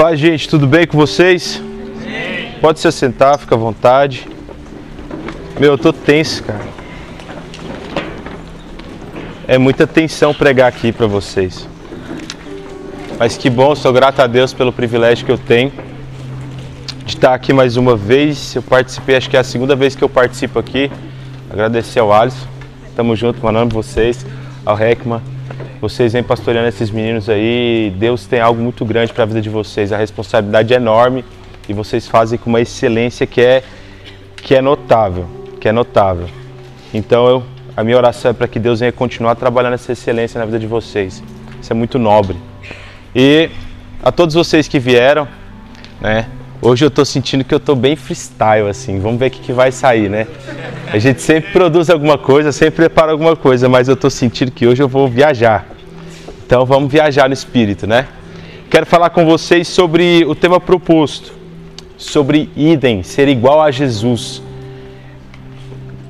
Paz, gente, tudo bem com vocês? Sim. Pode se assentar, fica à vontade. Meu, eu tô tenso, cara. É muita tensão pregar aqui para vocês. Mas que bom, sou grato a Deus pelo privilégio que eu tenho de estar aqui mais uma vez. Eu participei, acho que é a segunda vez que eu participo aqui. Agradecer ao Alisson. Tamo junto, mandando vocês, ao Heckman. Vocês vêm pastoreando esses meninos aí. Deus tem algo muito grande para a vida de vocês. A responsabilidade é enorme e vocês fazem com uma excelência que é que é notável, que é notável. Então, eu, a minha oração é para que Deus venha continuar trabalhando essa excelência na vida de vocês. Isso é muito nobre. E a todos vocês que vieram, né? Hoje eu estou sentindo que eu estou bem freestyle, assim. Vamos ver o que, que vai sair, né? A gente sempre produz alguma coisa, sempre prepara alguma coisa, mas eu estou sentindo que hoje eu vou viajar. Então vamos viajar no espírito, né? Quero falar com vocês sobre o tema proposto, sobre idem, ser igual a Jesus.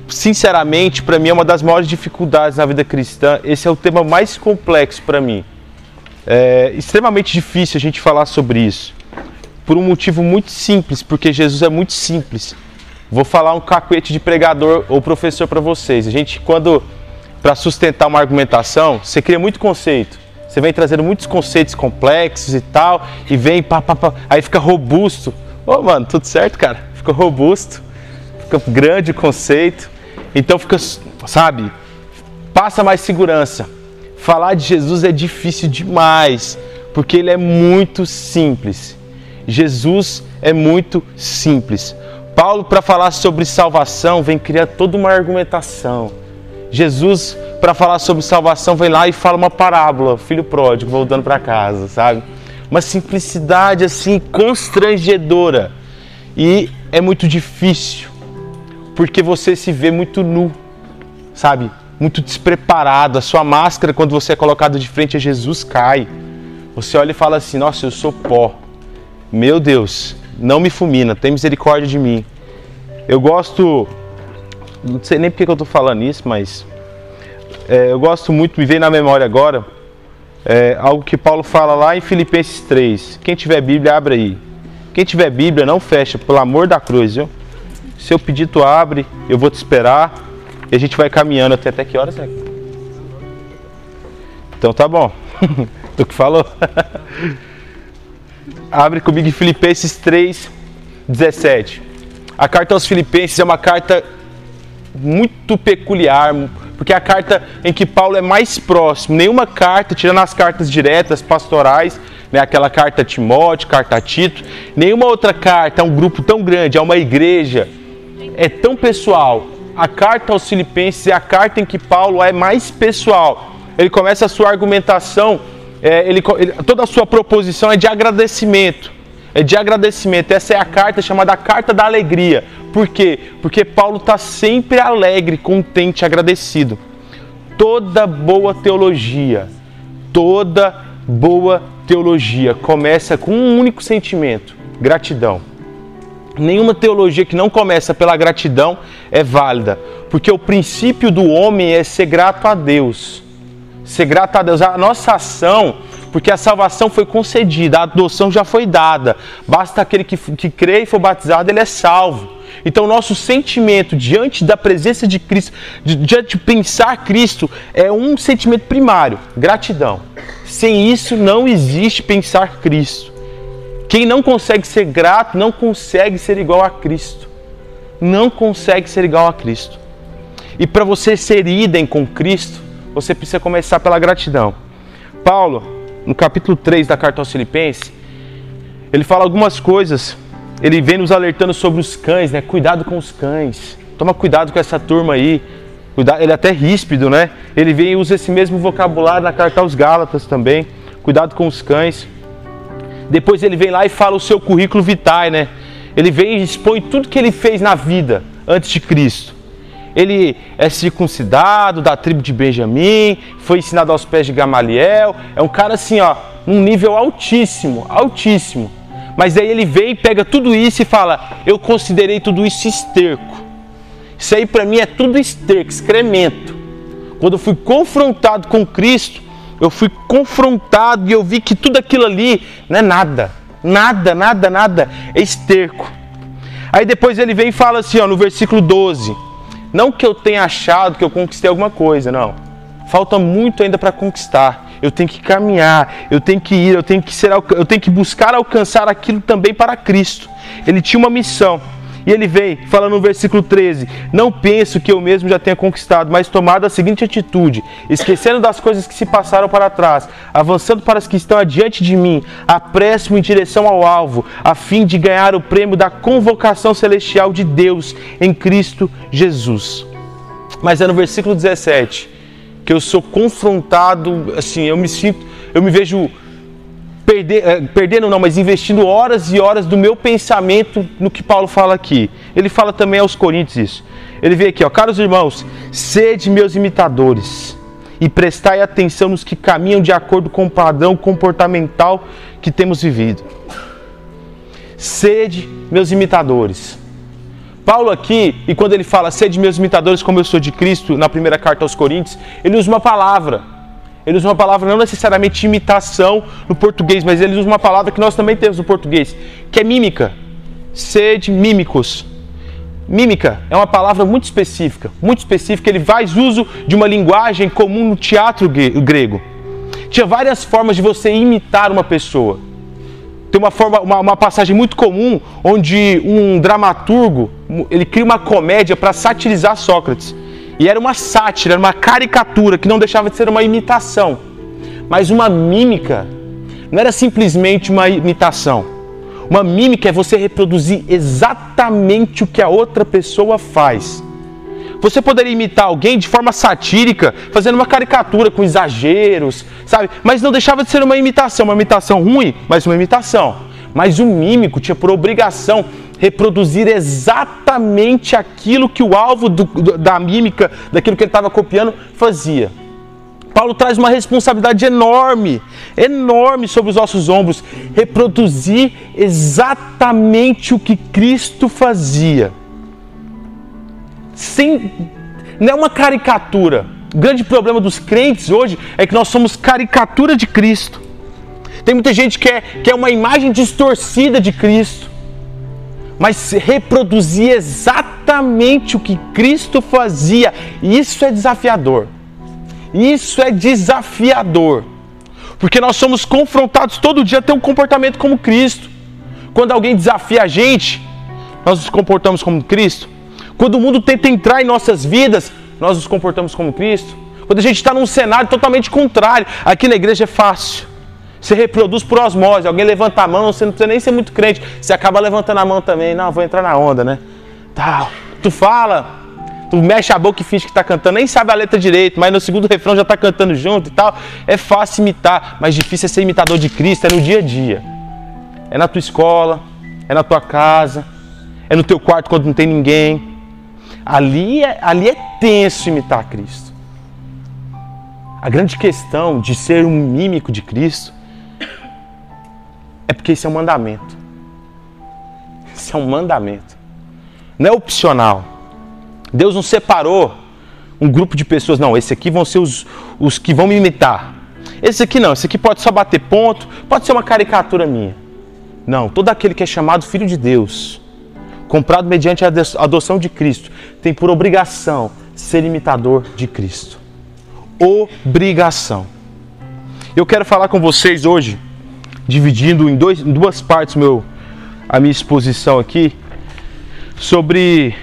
Sinceramente, para mim é uma das maiores dificuldades na vida cristã. Esse é o tema mais complexo para mim. É extremamente difícil a gente falar sobre isso por um motivo muito simples, porque Jesus é muito simples. Vou falar um cacuete de pregador ou professor para vocês. A gente, quando, para sustentar uma argumentação, você cria muito conceito. Você vem trazendo muitos conceitos complexos e tal, e vem, pá, pá, pá, aí fica robusto. Ô, oh, mano, tudo certo, cara? Fica robusto, fica grande o conceito. Então fica, sabe, passa mais segurança. Falar de Jesus é difícil demais, porque ele é muito simples. Jesus é muito simples. Paulo, para falar sobre salvação, vem criar toda uma argumentação. Jesus, para falar sobre salvação, vem lá e fala uma parábola, filho pródigo voltando para casa, sabe? Uma simplicidade assim constrangedora. E é muito difícil, porque você se vê muito nu, sabe? Muito despreparado. A sua máscara, quando você é colocado de frente a Jesus, cai. Você olha e fala assim: Nossa, eu sou pó. Meu Deus, não me fulmina, tem misericórdia de mim. Eu gosto, não sei nem porque eu estou falando isso, mas é, eu gosto muito, me veio na memória agora, é, algo que Paulo fala lá em Filipenses 3. Quem tiver Bíblia, abre aí. Quem tiver Bíblia, não fecha, pelo amor da cruz, viu? Se eu pedir, tu abre, eu vou te esperar e a gente vai caminhando até até que horas, é? Então tá bom. tu que falou? Abre comigo Filipenses 3, 17. A carta aos Filipenses é uma carta muito peculiar, porque é a carta em que Paulo é mais próximo. Nenhuma carta, tirando as cartas diretas, pastorais, né, aquela carta a Timóteo, carta a Tito, nenhuma outra carta é um grupo tão grande, é uma igreja, é tão pessoal. A carta aos Filipenses é a carta em que Paulo é mais pessoal. Ele começa a sua argumentação é, ele, ele, toda a sua proposição é de agradecimento. É de agradecimento. Essa é a carta chamada Carta da Alegria. Por quê? Porque Paulo está sempre alegre, contente, agradecido. Toda boa teologia, toda boa teologia começa com um único sentimento: gratidão. Nenhuma teologia que não começa pela gratidão é válida, porque o princípio do homem é ser grato a Deus ser grato a Deus. A nossa ação, porque a salvação foi concedida, a adoção já foi dada. Basta aquele que, que crê e for batizado, ele é salvo. Então, nosso sentimento diante da presença de Cristo, diante de pensar Cristo, é um sentimento primário: gratidão. Sem isso, não existe pensar Cristo. Quem não consegue ser grato, não consegue ser igual a Cristo. Não consegue ser igual a Cristo. E para você ser idem com Cristo, você precisa começar pela gratidão. Paulo, no capítulo 3 da carta aos Filipenses, ele fala algumas coisas. Ele vem nos alertando sobre os cães, né? Cuidado com os cães. Toma cuidado com essa turma aí. Ele é até ríspido, né? Ele vem e usa esse mesmo vocabulário na carta aos Gálatas também. Cuidado com os cães. Depois ele vem lá e fala o seu currículo vitae, né? Ele vem e expõe tudo que ele fez na vida antes de Cristo ele é circuncidado da tribo de Benjamim, foi ensinado aos pés de Gamaliel, é um cara assim, ó, num nível altíssimo, altíssimo. Mas aí ele vem e pega tudo isso e fala: Eu considerei tudo isso esterco. Isso aí para mim é tudo esterco, excremento. Quando eu fui confrontado com Cristo, eu fui confrontado e eu vi que tudo aquilo ali não é nada. Nada, nada, nada. É esterco. Aí depois ele vem e fala assim, ó, no versículo 12: Não que eu tenha achado que eu conquistei alguma coisa, não. Falta muito ainda para conquistar. Eu tenho que caminhar, eu tenho que ir, eu tenho que ser, eu tenho que buscar alcançar aquilo também para Cristo. Ele tinha uma missão. E ele vem, fala no versículo 13: Não penso que eu mesmo já tenha conquistado, mas tomado a seguinte atitude: esquecendo das coisas que se passaram para trás, avançando para as que estão adiante de mim, apresso-me em direção ao alvo, a fim de ganhar o prêmio da convocação celestial de Deus em Cristo Jesus. Mas é no versículo 17 que eu sou confrontado, assim, eu me sinto, eu me vejo perder, eh, perdendo não, mas investindo horas e horas do meu pensamento no que Paulo fala aqui. Ele fala também aos Coríntios isso. Ele vê aqui, ó, caros irmãos, sede meus imitadores e prestai atenção nos que caminham de acordo com o padrão comportamental que temos vivido. Sede meus imitadores. Paulo aqui, e quando ele fala sede meus imitadores como eu sou de Cristo, na primeira carta aos Coríntios, ele usa uma palavra ele usa uma palavra não necessariamente imitação no português, mas ele usa uma palavra que nós também temos no português, que é mímica. Sede mímicos. Mímica é uma palavra muito específica, muito específica. Ele faz uso de uma linguagem comum no teatro grego. Tinha várias formas de você imitar uma pessoa. Tem uma, forma, uma, uma passagem muito comum onde um dramaturgo ele cria uma comédia para satirizar Sócrates. E era uma sátira, uma caricatura que não deixava de ser uma imitação. Mas uma mímica não era simplesmente uma imitação. Uma mímica é você reproduzir exatamente o que a outra pessoa faz. Você poderia imitar alguém de forma satírica, fazendo uma caricatura com exageros, sabe? Mas não deixava de ser uma imitação, uma imitação ruim, mas uma imitação. Mas o mímico tinha por obrigação reproduzir exatamente aquilo que o alvo do, da mímica, daquilo que ele estava copiando, fazia. Paulo traz uma responsabilidade enorme, enorme sobre os nossos ombros, reproduzir exatamente o que Cristo fazia. Sem, não é uma caricatura. O grande problema dos crentes hoje é que nós somos caricatura de Cristo. Tem muita gente que é, que é uma imagem distorcida de Cristo mas reproduzir exatamente o que Cristo fazia. Isso é desafiador. Isso é desafiador. Porque nós somos confrontados todo dia a ter um comportamento como Cristo. Quando alguém desafia a gente, nós nos comportamos como Cristo. Quando o mundo tenta entrar em nossas vidas, nós nos comportamos como Cristo. Quando a gente está num cenário totalmente contrário, aqui na igreja é fácil. Você reproduz por osmose. Alguém levanta a mão, você não precisa nem ser muito crente. Você acaba levantando a mão também. Não, vou entrar na onda, né? Tal. Tu fala, tu mexe a boca e finge que está cantando, nem sabe a letra direito, mas no segundo refrão já está cantando junto e tal. É fácil imitar, mas difícil é ser imitador de Cristo, é no dia a dia. É na tua escola, é na tua casa, é no teu quarto quando não tem ninguém. Ali é, ali é tenso imitar Cristo. A grande questão de ser um mímico de Cristo é porque isso é um mandamento. Isso é um mandamento. Não é opcional. Deus não separou um grupo de pessoas, não. Esse aqui vão ser os, os que vão me imitar. Esse aqui não, esse aqui pode só bater ponto, pode ser uma caricatura minha. Não, todo aquele que é chamado filho de Deus, comprado mediante a adoção de Cristo, tem por obrigação ser imitador de Cristo. Obrigação. Eu quero falar com vocês hoje dividindo em, dois, em duas partes meu, a minha exposição aqui sobre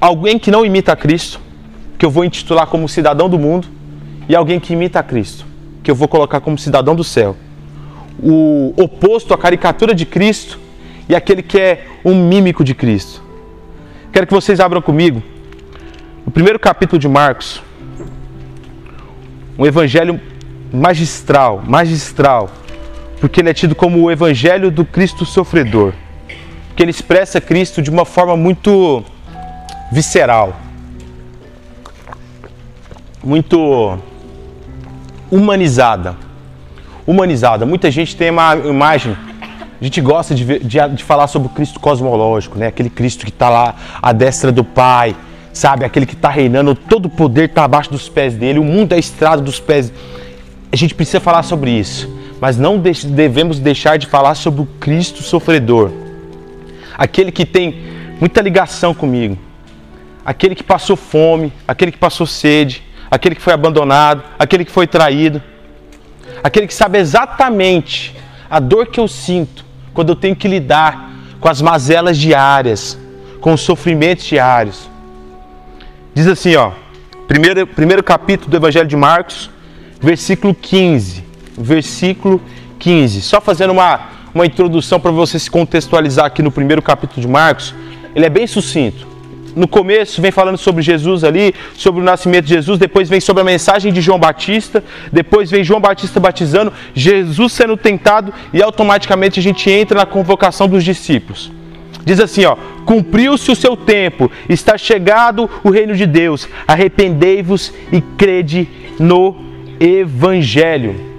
alguém que não imita Cristo, que eu vou intitular como cidadão do mundo, e alguém que imita Cristo, que eu vou colocar como cidadão do céu. O oposto à caricatura de Cristo e aquele que é um mímico de Cristo. Quero que vocês abram comigo o primeiro capítulo de Marcos, um evangelho magistral, magistral, porque ele é tido como o evangelho do Cristo sofredor. Porque ele expressa Cristo de uma forma muito visceral, muito humanizada. Humanizada. Muita gente tem uma imagem, a gente gosta de, ver, de, de falar sobre o Cristo cosmológico, né? aquele Cristo que está lá à destra do Pai, sabe? Aquele que está reinando, todo o poder está abaixo dos pés dele, o mundo é estrado dos pés. A gente precisa falar sobre isso mas não devemos deixar de falar sobre o Cristo sofredor, aquele que tem muita ligação comigo, aquele que passou fome, aquele que passou sede, aquele que foi abandonado, aquele que foi traído, aquele que sabe exatamente a dor que eu sinto quando eu tenho que lidar com as mazelas diárias, com os sofrimentos diários. Diz assim, ó, primeiro, primeiro capítulo do Evangelho de Marcos, versículo 15. Versículo 15. Só fazendo uma, uma introdução para você se contextualizar aqui no primeiro capítulo de Marcos, ele é bem sucinto no começo vem falando sobre Jesus ali, sobre o nascimento de Jesus, depois vem sobre a mensagem de João Batista, depois vem João Batista batizando, Jesus sendo tentado e automaticamente a gente entra na convocação dos discípulos. Diz assim, ó: Cumpriu-se o seu tempo, está chegado o reino de Deus. Arrependei-vos e crede no evangelho.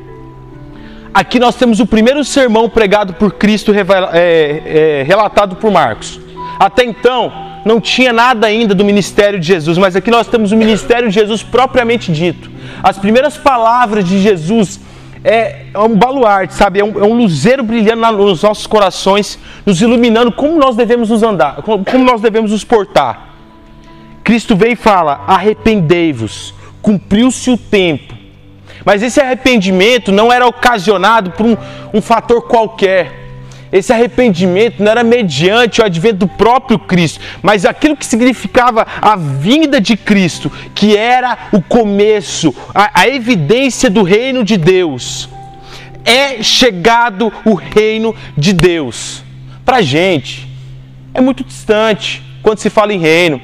Aqui nós temos o primeiro sermão pregado por Cristo, é, é, relatado por Marcos. Até então, não tinha nada ainda do ministério de Jesus, mas aqui nós temos o ministério de Jesus propriamente dito. As primeiras palavras de Jesus é, é um baluarte, sabe? É um, é um luzeiro brilhando nos nossos corações, nos iluminando como nós devemos nos andar, como, como nós devemos nos portar. Cristo veio e fala: arrependei-vos, cumpriu-se o tempo. Mas esse arrependimento não era ocasionado por um, um fator qualquer esse arrependimento não era mediante o advento do próprio Cristo, mas aquilo que significava a vinda de Cristo, que era o começo, a, a evidência do reino de Deus. É chegado o reino de Deus. Para gente, é muito distante quando se fala em reino.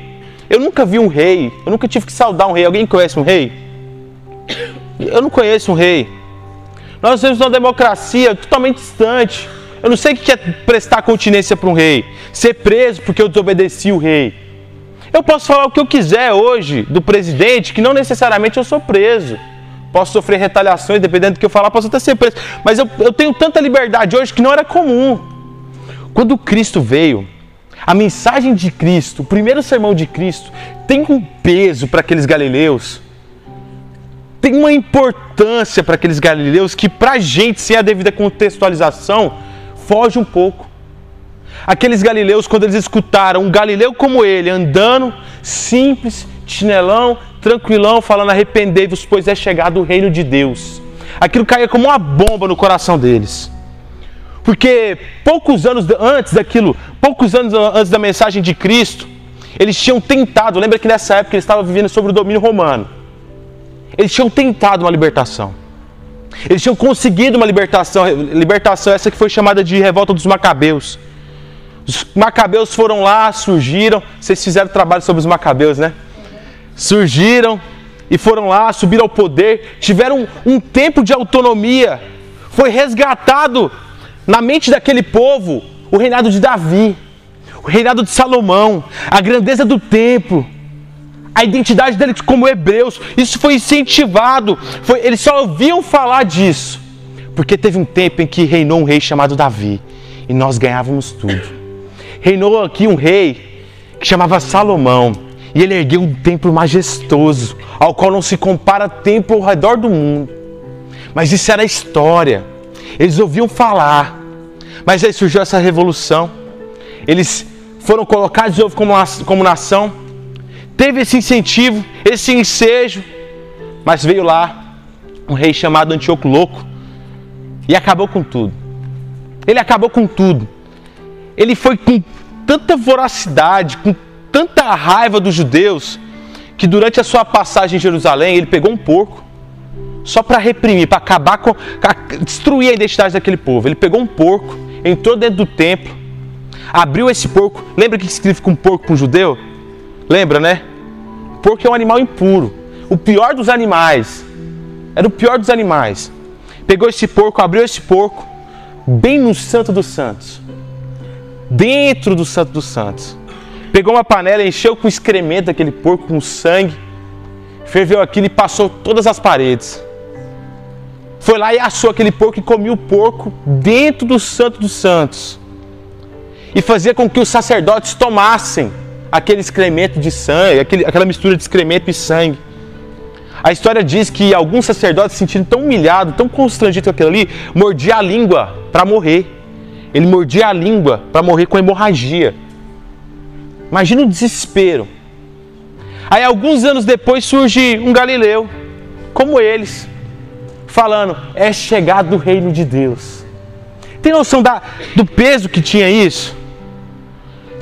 Eu nunca vi um rei, eu nunca tive que saudar um rei. Alguém conhece um rei? Eu não conheço um rei. Nós temos uma democracia totalmente distante eu não sei o que é prestar continência para um rei, ser preso porque eu desobedeci o rei. Eu posso falar o que eu quiser hoje do presidente, que não necessariamente eu sou preso. Posso sofrer retaliações, dependendo do que eu falar, posso até ser preso. Mas eu, eu tenho tanta liberdade hoje que não era comum. Quando Cristo veio, a mensagem de Cristo, o primeiro sermão de Cristo, tem um peso para aqueles galileus, tem uma importância para aqueles galileus que, para a gente, sem a devida contextualização, foge um pouco. Aqueles galileus, quando eles escutaram um galileu como ele, andando, simples, chinelão, tranquilão, falando: arrependei-vos, pois é chegado o reino de Deus. Aquilo caía como uma bomba no coração deles. Porque poucos anos antes daquilo, poucos anos antes da mensagem de Cristo, eles tinham tentado, lembra que nessa época eles estavam vivendo sobre o domínio romano. Eles tinham tentado uma libertação. Eles tinham conseguido uma libertação, libertação essa que foi chamada de revolta dos macabeus. Os macabeus foram lá, surgiram, vocês fizeram trabalho sobre os macabeus, né? Surgiram e foram lá, subiram ao poder, tiveram um, tempo de autonomia. Foi resgatado na mente daquele povo o reinado de Davi, o reinado de Salomão, a grandeza do templo, a identidade deles como hebreus. Isso foi incentivado. Foi, eles só ouviam falar disso. Porque teve um tempo em que reinou um rei chamado Davi. E nós ganhávamos tudo. Reinou aqui um rei que chamava Salomão. E ele ergueu um templo majestoso, ao qual não se compara templo ao redor do mundo. Mas isso era história. Eles ouviam falar. Mas aí surgiu essa revolução. Eles foram colocados de novo como, como nação teve esse incentivo, esse ensejo, mas veio lá um rei chamado Antíoco Louco e acabou com tudo. Ele acabou com tudo. Ele foi com tanta voracidade, com tanta raiva dos judeus, que durante a sua passagem em Jerusalém, ele pegou um porco só para reprimir, para acabar com, destruir a identidade daquele povo. Ele pegou um porco, entrou dentro do templo, abriu esse porco. Lembra o que significa um porco para um judeu? Lembra, né? Porco é um animal impuro. O pior dos animais. Era o pior dos animais. Pegou esse porco, abriu esse porco, bem no Santo dos Santos. Dentro do Santo dos Santos. Pegou uma panela, encheu com excremento daquele porco, com sangue. Ferveu aquilo e passou todas as paredes. Foi lá e assou aquele porco e comia o porco dentro do Santo dos Santos. E fazia com que os sacerdotes tomassem aquele excremento de sangue, aquele, aquela mistura de excremento e sangue. A história diz que alguns sacerdotes se sentindo tão humilhados, tão constrangidos com aquilo ali, mordia a língua para morrer. Ele mordia a língua para morrer com hemorragia. Imagina o desespero. Aí, alguns anos depois, surge um galileu, como eles, falando: é chegado o reino de Deus. Tem noção da, do peso que tinha isso?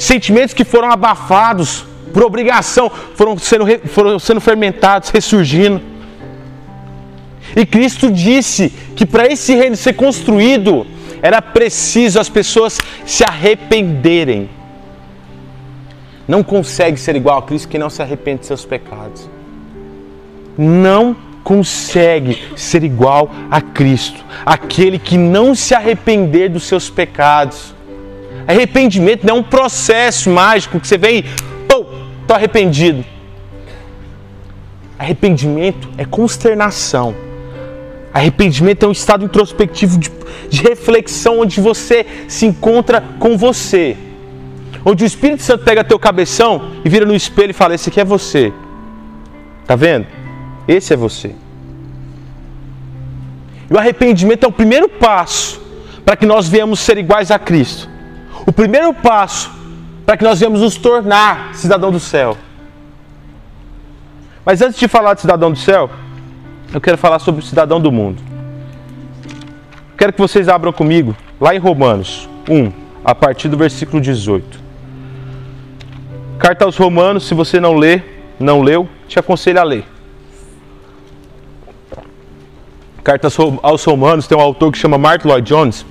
Sentimentos que foram abafados por obrigação, foram sendo, foram sendo fermentados, ressurgindo. E Cristo disse que para esse reino ser construído, era preciso as pessoas se arrependerem. Não consegue ser igual a Cristo quem não se arrepende de seus pecados. Não consegue ser igual a Cristo, aquele que não se arrepender dos seus pecados. Arrependimento não é um processo mágico que você vem, pô, tô arrependido. Arrependimento é consternação. Arrependimento é um estado introspectivo de, de reflexão onde você se encontra com você onde o Espírito Santo pega teu cabeção e vira no espelho e fala: Esse aqui é você. Tá vendo? Esse é você. E o arrependimento é o primeiro passo para que nós venhamos ser iguais a Cristo. O primeiro passo para que nós venhamos nos tornar cidadão do céu. Mas antes de falar de cidadão do céu, eu quero falar sobre o cidadão do mundo. Quero que vocês abram comigo lá em Romanos 1, a partir do versículo 18. Carta aos Romanos, se você não lê, não leu, te aconselho a ler. Carta aos Romanos tem um autor que chama Mark Lloyd Jones,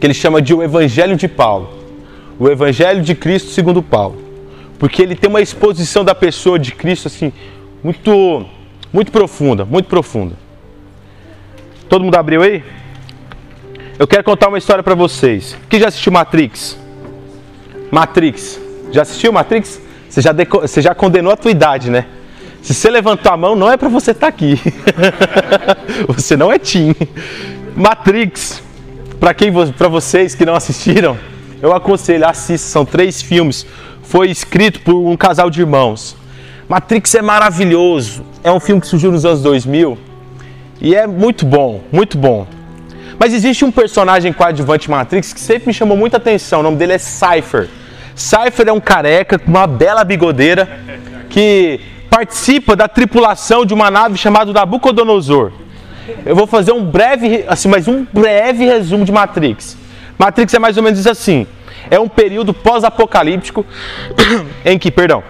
que ele chama de o Evangelho de Paulo. O Evangelho de Cristo segundo Paulo. Porque ele tem uma exposição da pessoa de Cristo assim, muito muito profunda, muito profunda. Todo mundo abriu aí? Eu quero contar uma história para vocês. Quem já assistiu Matrix? Matrix. Já assistiu Matrix? Você já, você já condenou a tua idade, né? Se você levantou a mão, não é para você estar tá aqui. você não é Tim. Matrix. Para quem, para vocês que não assistiram, eu aconselho, assista. São três filmes. Foi escrito por um casal de irmãos. Matrix é maravilhoso. É um filme que surgiu nos anos 2000 e é muito bom, muito bom. Mas existe um personagem coadjuvante Matrix que sempre me chamou muita atenção. O nome dele é Cypher. Cypher é um careca com uma bela bigodeira que participa da tripulação de uma nave chamada Nabucodonosor. Eu vou fazer um breve, assim, mas um breve resumo de Matrix. Matrix é mais ou menos assim. É um período pós-apocalíptico em que, perdão,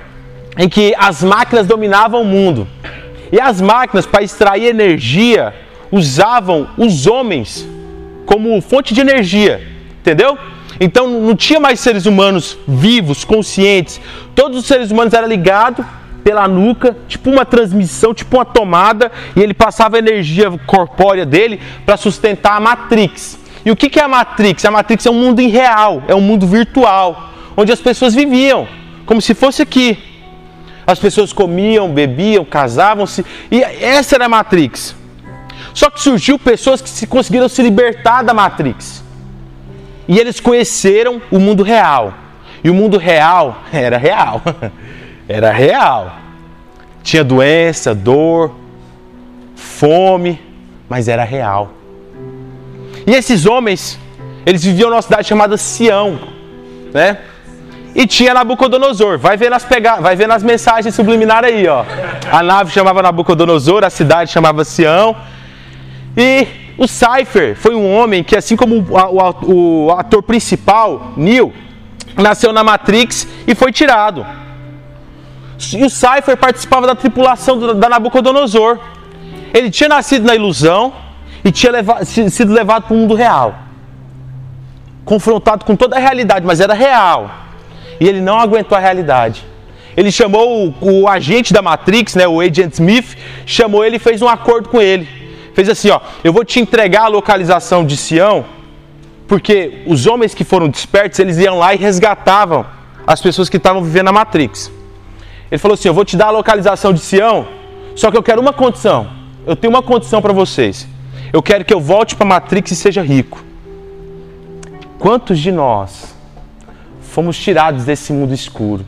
em que as máquinas dominavam o mundo. E as máquinas, para extrair energia, usavam os homens como fonte de energia. Entendeu? Então não tinha mais seres humanos vivos, conscientes. Todos os seres humanos eram ligados pela nuca, tipo uma transmissão, tipo uma tomada, e ele passava a energia corpórea dele para sustentar a Matrix. E o que é a Matrix? A Matrix é um mundo irreal, é um mundo virtual, onde as pessoas viviam, como se fosse aqui. As pessoas comiam, bebiam, casavam-se, e essa era a Matrix. Só que surgiu pessoas que conseguiram se libertar da Matrix. E eles conheceram o mundo real. E o mundo real era real. Era real. Tinha doença, dor, fome, mas era real. E esses homens, eles viviam numa cidade chamada Sião, né? E tinha Nabucodonosor. Vai ver nas pega... vai ver nas mensagens subliminares aí, ó. A nave chamava Nabucodonosor, a cidade chamava Sião. E o Cypher foi um homem que, assim como o, o ator principal, Neil, nasceu na Matrix e foi tirado. E o Cypher participava da tripulação da Nabucodonosor. Ele tinha nascido na ilusão e tinha levado, sido levado para o mundo real. Confrontado com toda a realidade, mas era real. E ele não aguentou a realidade. Ele chamou o, o agente da Matrix, né, o Agent Smith, chamou ele e fez um acordo com ele fez assim: ó, eu vou te entregar a localização de Sião, porque os homens que foram despertos, eles iam lá e resgatavam as pessoas que estavam vivendo na Matrix. Ele falou assim: eu vou te dar a localização de Sião, só que eu quero uma condição. Eu tenho uma condição para vocês. Eu quero que eu volte para a Matrix e seja rico. Quantos de nós fomos tirados desse mundo escuro?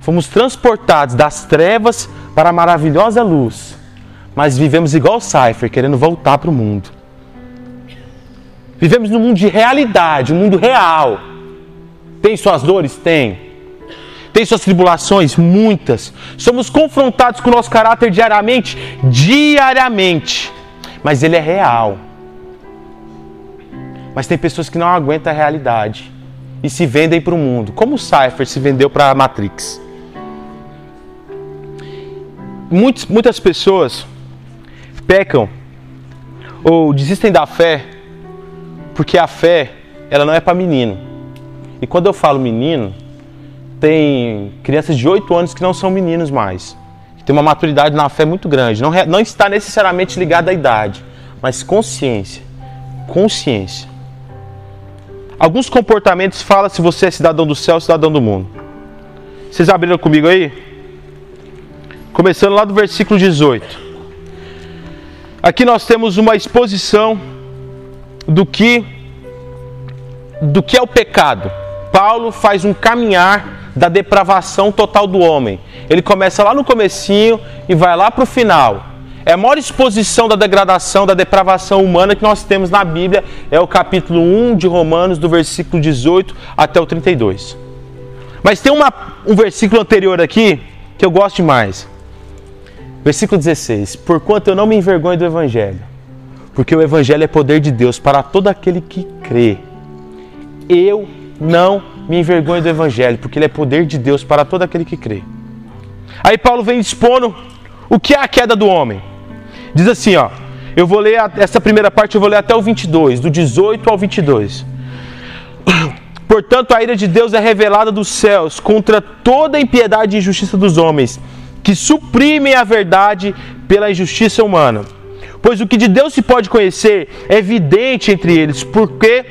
Fomos transportados das trevas para a maravilhosa luz mas vivemos igual Cypher, querendo voltar para o mundo. Vivemos num mundo de realidade, um mundo real. Tem suas dores? Tem. Tem suas tribulações? Muitas. Somos confrontados com o nosso caráter diariamente? Diariamente. Mas ele é real. Mas tem pessoas que não aguentam a realidade e se vendem para o mundo, como o Cypher se vendeu para a Matrix. Muitas, muitas pessoas pecam ou desistem da fé porque a fé ela não é para menino. E quando eu falo menino, tem crianças de 8 anos que não são meninos mais. Que tem uma maturidade na fé muito grande. Não, não está necessariamente ligada à idade, mas consciência. Consciência. Alguns comportamentos falam se você é cidadão do céu ou cidadão do mundo. Vocês abriram comigo aí? Começando lá do versículo 18. Aqui nós temos uma exposição do que do que é o pecado. Paulo faz um caminhar da depravação total do homem. Ele começa lá no comecinho e vai lá para o final. É a maior exposição da degradação, da depravação humana que nós temos na Bíblia, é o capítulo 1 de Romanos, do versículo 18 até o 32. Mas tem uma, um versículo anterior aqui que eu gosto demais. Versículo 16: Porquanto eu não me envergonho do Evangelho, porque o Evangelho é poder de Deus para todo aquele que crê. Eu não me envergonho do Evangelho, porque ele é poder de Deus para todo aquele que crê. Aí Paulo vem expondo o que é a queda do homem. Diz assim, ó. Eu vou ler essa primeira parte, eu vou ler até o 22, do 18 ao 22. Portanto, a ira de Deus é revelada dos céus contra toda a impiedade e injustiça dos homens que suprimem a verdade pela injustiça humana. Pois o que de Deus se pode conhecer é evidente entre eles, porque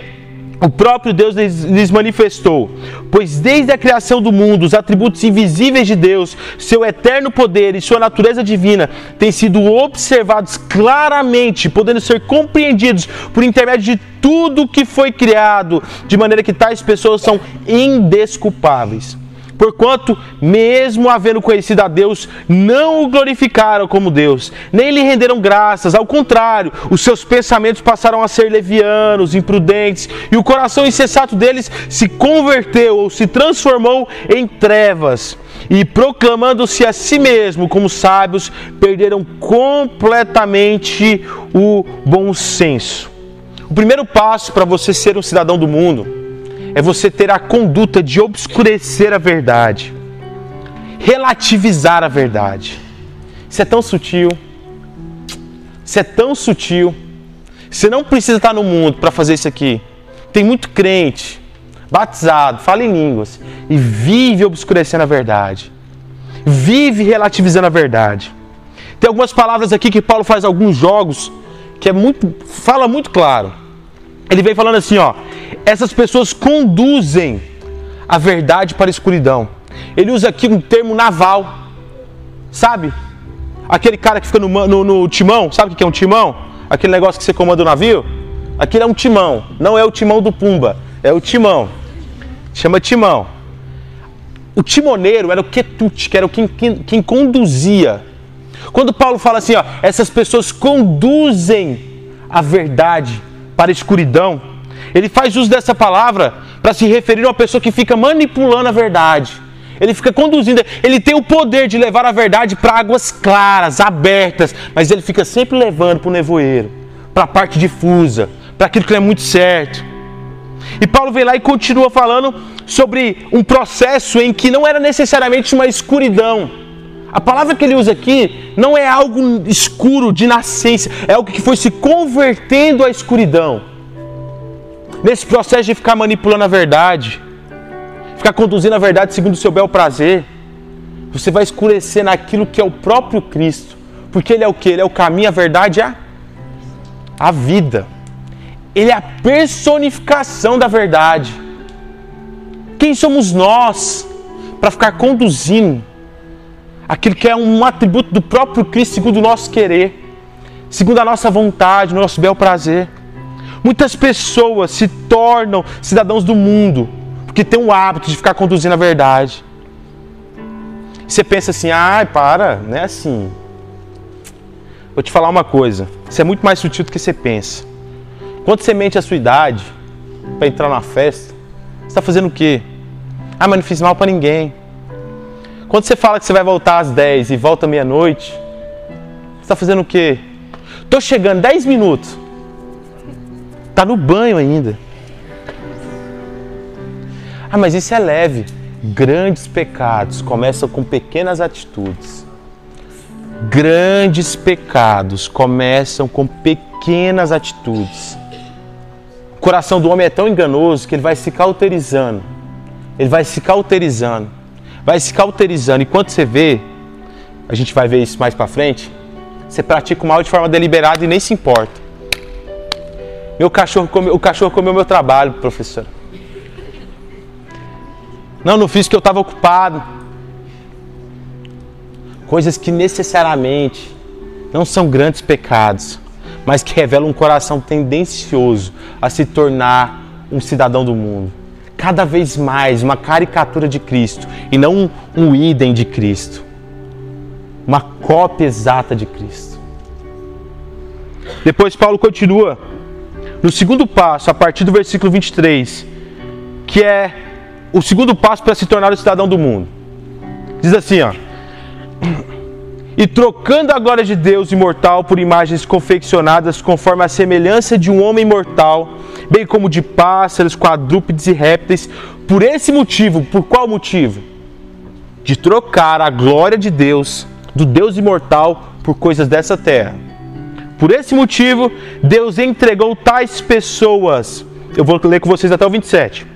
o próprio Deus lhes manifestou. Pois desde a criação do mundo, os atributos invisíveis de Deus, seu eterno poder e sua natureza divina têm sido observados claramente, podendo ser compreendidos por intermédio de tudo que foi criado, de maneira que tais pessoas são indesculpáveis. Porquanto, mesmo havendo conhecido a Deus, não o glorificaram como Deus, nem lhe renderam graças, ao contrário, os seus pensamentos passaram a ser levianos, imprudentes, e o coração insensato deles se converteu ou se transformou em trevas. E proclamando-se a si mesmo como sábios, perderam completamente o bom senso. O primeiro passo para você ser um cidadão do mundo é você ter a conduta de obscurecer a verdade, relativizar a verdade. Isso é tão sutil. Isso é tão sutil. Você não precisa estar no mundo para fazer isso aqui. Tem muito crente, batizado, fala em línguas e vive obscurecendo a verdade. Vive relativizando a verdade. Tem algumas palavras aqui que Paulo faz alguns jogos que é muito fala muito claro. Ele vem falando assim, ó, essas pessoas conduzem a verdade para a escuridão. Ele usa aqui um termo naval, sabe? Aquele cara que fica no, no, no timão, sabe o que é um timão? Aquele negócio que você comanda o navio? Aquilo é um timão, não é o timão do Pumba, é o timão. Chama timão. O timoneiro era o quetute, que era quem, quem, quem conduzia. Quando Paulo fala assim, ó, essas pessoas conduzem a verdade para a escuridão, ele faz uso dessa palavra para se referir a uma pessoa que fica manipulando a verdade. Ele fica conduzindo, ele tem o poder de levar a verdade para águas claras, abertas, mas ele fica sempre levando para o nevoeiro, para a parte difusa, para aquilo que não é muito certo. E Paulo vem lá e continua falando sobre um processo em que não era necessariamente uma escuridão. A palavra que ele usa aqui não é algo escuro de nascença, é algo que foi se convertendo à escuridão nesse processo de ficar manipulando a verdade, ficar conduzindo a verdade segundo o seu bel prazer, você vai escurecer naquilo que é o próprio Cristo. Porque Ele é o que? Ele é o caminho, a verdade e a, a vida. Ele é a personificação da verdade. Quem somos nós para ficar conduzindo aquilo que é um atributo do próprio Cristo, segundo o nosso querer, segundo a nossa vontade, o nosso bel prazer? Muitas pessoas se tornam cidadãos do mundo porque tem o hábito de ficar conduzindo a verdade. Você pensa assim, ai, para, não é assim. vou te falar uma coisa: isso é muito mais sutil do que você pensa. Quando você mente a sua idade para entrar na festa, você está fazendo o quê? Ah, mas não fiz mal para ninguém. Quando você fala que você vai voltar às 10 e volta meia-noite, você está fazendo o quê? Tô chegando 10 minutos. Tá no banho ainda. Ah, mas isso é leve. Grandes pecados começam com pequenas atitudes. Grandes pecados começam com pequenas atitudes. O coração do homem é tão enganoso que ele vai se cauterizando. Ele vai se cauterizando. Vai se cauterizando. E quando você vê, a gente vai ver isso mais para frente, você pratica o mal de forma deliberada e nem se importa. Meu cachorro o cachorro comeu meu trabalho, professor. Não, não fiz porque eu estava ocupado. Coisas que necessariamente não são grandes pecados, mas que revelam um coração tendencioso a se tornar um cidadão do mundo. Cada vez mais uma caricatura de Cristo e não um, um idem de Cristo. Uma cópia exata de Cristo. Depois Paulo continua no segundo passo, a partir do versículo 23, que é o segundo passo para se tornar o cidadão do mundo. Diz assim, ó. E trocando a glória de Deus imortal por imagens confeccionadas conforme a semelhança de um homem mortal, bem como de pássaros, quadrúpedes e répteis, por esse motivo, por qual motivo? De trocar a glória de Deus, do Deus imortal, por coisas dessa terra. Por esse motivo, Deus entregou tais pessoas. Eu vou ler com vocês até o 27.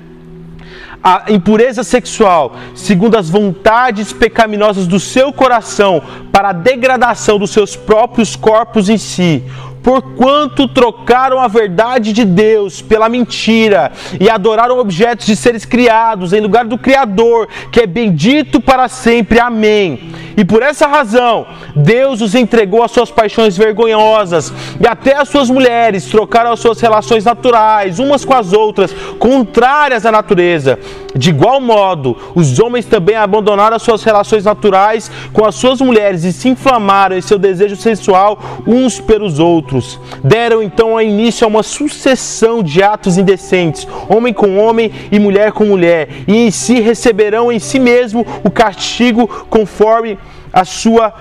A impureza sexual, segundo as vontades pecaminosas do seu coração, para a degradação dos seus próprios corpos em si, porquanto trocaram a verdade de Deus pela mentira e adoraram objetos de seres criados em lugar do Criador, que é bendito para sempre. Amém. E por essa razão, Deus os entregou às suas paixões vergonhosas e até as suas mulheres trocaram as suas relações naturais umas com as outras, contrárias à natureza. De igual modo, os homens também abandonaram as suas relações naturais com as suas mulheres e se inflamaram em seu desejo sensual uns pelos outros. Deram então início a uma sucessão de atos indecentes, homem com homem e mulher com mulher, e em si receberão em si mesmo o castigo conforme a sua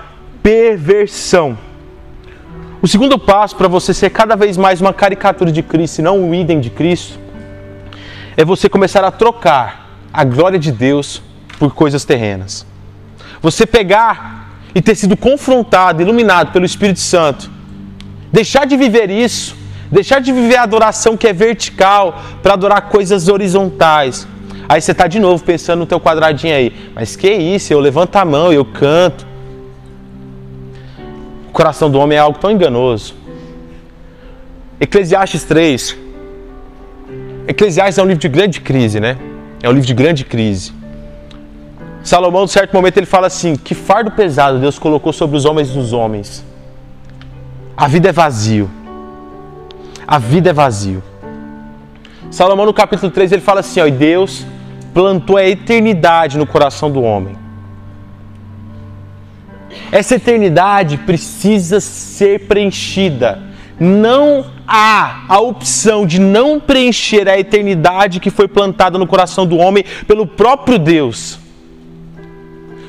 perversão. O segundo passo para você ser cada vez mais uma caricatura de Cristo e não um idem de Cristo é você começar a trocar a glória de Deus por coisas terrenas. Você pegar e ter sido confrontado, iluminado pelo Espírito Santo, deixar de viver isso, deixar de viver a adoração que é vertical para adorar coisas horizontais. Aí você está de novo pensando no teu quadradinho aí, mas que isso? Eu levanto a mão, eu canto. O coração do homem é algo tão enganoso. Eclesiastes 3, Eclesiastes é um livro de grande crise, né? É um livro de grande crise. Salomão, em certo momento, ele fala assim: Que fardo pesado Deus colocou sobre os homens dos homens. A vida é vazio. A vida é vazio. Salomão, no capítulo 3, ele fala assim: ó, E Deus plantou a eternidade no coração do homem. Essa eternidade precisa ser preenchida. Não há a opção de não preencher a eternidade que foi plantada no coração do homem pelo próprio Deus.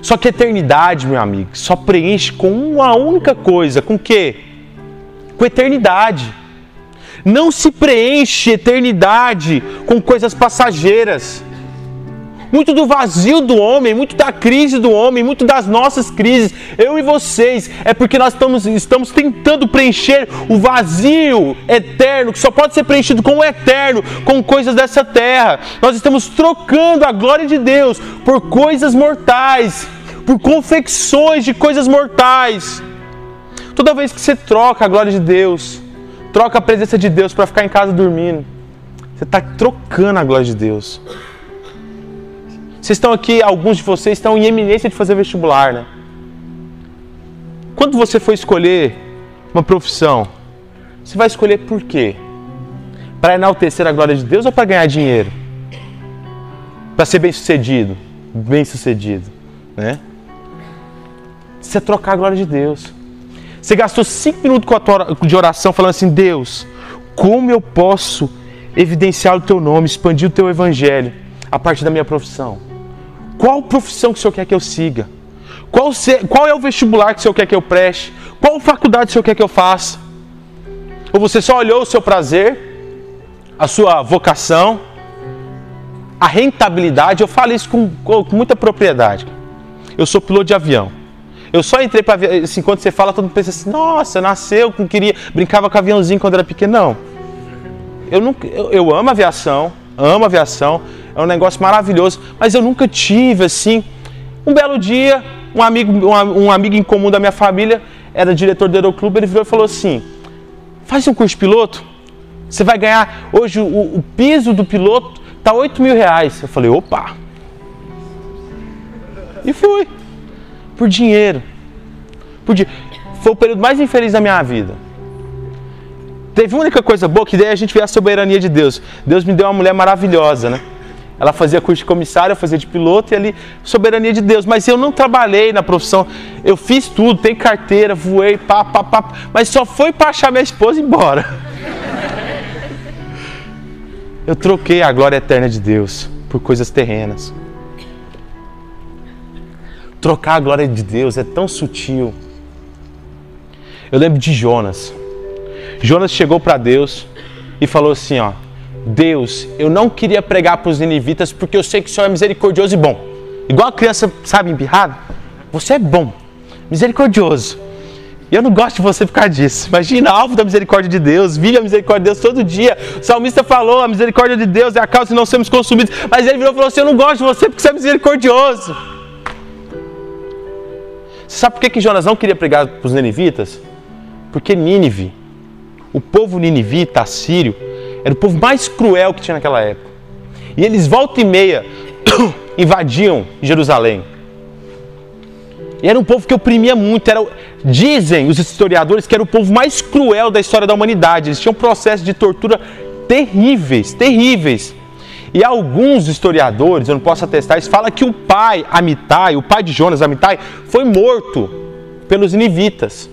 Só que a eternidade, meu amigo, só preenche com uma única coisa: com quê? Com eternidade. Não se preenche eternidade com coisas passageiras muito do vazio do homem, muito da crise do homem, muito das nossas crises, eu e vocês, é porque nós estamos, estamos tentando preencher o vazio eterno, que só pode ser preenchido com o eterno, com coisas dessa terra. Nós estamos trocando a glória de Deus por coisas mortais, por confecções de coisas mortais. Toda vez que você troca a glória de Deus, troca a presença de Deus para ficar em casa dormindo, você está trocando a glória de Deus. Vocês estão aqui, alguns de vocês estão em eminência de fazer vestibular, né? Quando você for escolher uma profissão, você vai escolher por quê? Para enaltecer a glória de Deus ou para ganhar dinheiro? Para ser bem sucedido? Bem sucedido, né? Você trocar a glória de Deus. Você gastou cinco minutos de oração falando assim: Deus, como eu posso evidenciar o teu nome, expandir o teu evangelho a partir da minha profissão? Qual profissão que o Senhor quer que eu siga? Qual, se, qual é o vestibular que o Senhor quer que eu preste? Qual faculdade o Senhor quer que eu faça? Ou você só olhou o seu prazer, a sua vocação, a rentabilidade? Eu falo isso com, com muita propriedade. Eu sou piloto de avião. Eu só entrei para assim, quando você fala, todo mundo pensa assim, nossa, nasceu, com queria, brincava com aviãozinho quando era pequeno. Não. Eu, eu, eu amo aviação, amo aviação, é um negócio maravilhoso, mas eu nunca tive, assim, um belo dia, um amigo, um, um amigo em comum da minha família, era diretor do Aeroclube, ele virou e falou assim, faz um curso de piloto, você vai ganhar, hoje o, o piso do piloto tá 8 mil reais. Eu falei, opa! E fui por dinheiro. Por di... Foi o período mais infeliz da minha vida. Teve uma única coisa boa que daí a gente vê a soberania de Deus. Deus me deu uma mulher maravilhosa, né? Ela fazia curso de comissário, eu fazia de piloto e ali, soberania de Deus. Mas eu não trabalhei na profissão. Eu fiz tudo, tenho carteira, voei, pá, pá, pá. Mas só foi para achar minha esposa e embora. Eu troquei a glória eterna de Deus por coisas terrenas. Trocar a glória de Deus é tão sutil. Eu lembro de Jonas. Jonas chegou para Deus e falou assim: Ó, Deus, eu não queria pregar para os ninivitas porque eu sei que o Senhor é misericordioso e bom. Igual a criança, sabe, embirrada. Você é bom, misericordioso. E eu não gosto de você por causa disso. Imagina, alvo da misericórdia de Deus, vive a misericórdia de Deus todo dia. O salmista falou: a misericórdia de Deus é a causa de não sermos consumidos. Mas ele virou e falou assim: Eu não gosto de você porque você é misericordioso. Você sabe por que, que Jonas não queria pregar para os ninivitas? Porque Nínive, o povo ninivita, assírio, era o povo mais cruel que tinha naquela época. E eles volta e meia invadiam Jerusalém. E era um povo que oprimia muito. Era, dizem os historiadores que era o povo mais cruel da história da humanidade. Eles tinham processos de tortura terríveis, terríveis. E alguns historiadores, eu não posso atestar isso, fala que o pai, Amitai, o pai de Jonas, Amitai, foi morto pelos inivitas.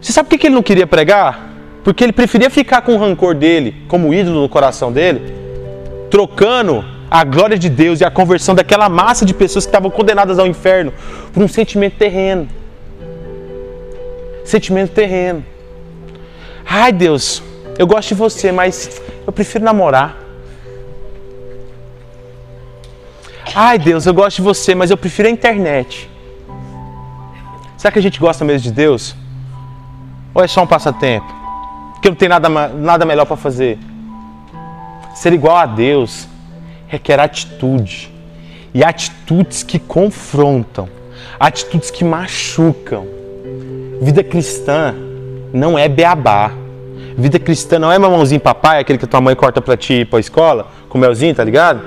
Você sabe por que ele não queria pregar? Porque ele preferia ficar com o rancor dele como ídolo no coração dele, trocando a glória de Deus e a conversão daquela massa de pessoas que estavam condenadas ao inferno por um sentimento terreno. Sentimento terreno. Ai Deus, eu gosto de você, mas eu prefiro namorar. Ai Deus, eu gosto de você, mas eu prefiro a internet. Será que a gente gosta mesmo de Deus? Ou é só um passatempo? Que não tem nada, nada melhor para fazer? Ser igual a Deus requer atitude. E atitudes que confrontam, atitudes que machucam. Vida cristã não é beabá. Vida cristã não é mamãozinho papai, aquele que tua mãe corta pra ti ir pra escola, com melzinho, tá ligado?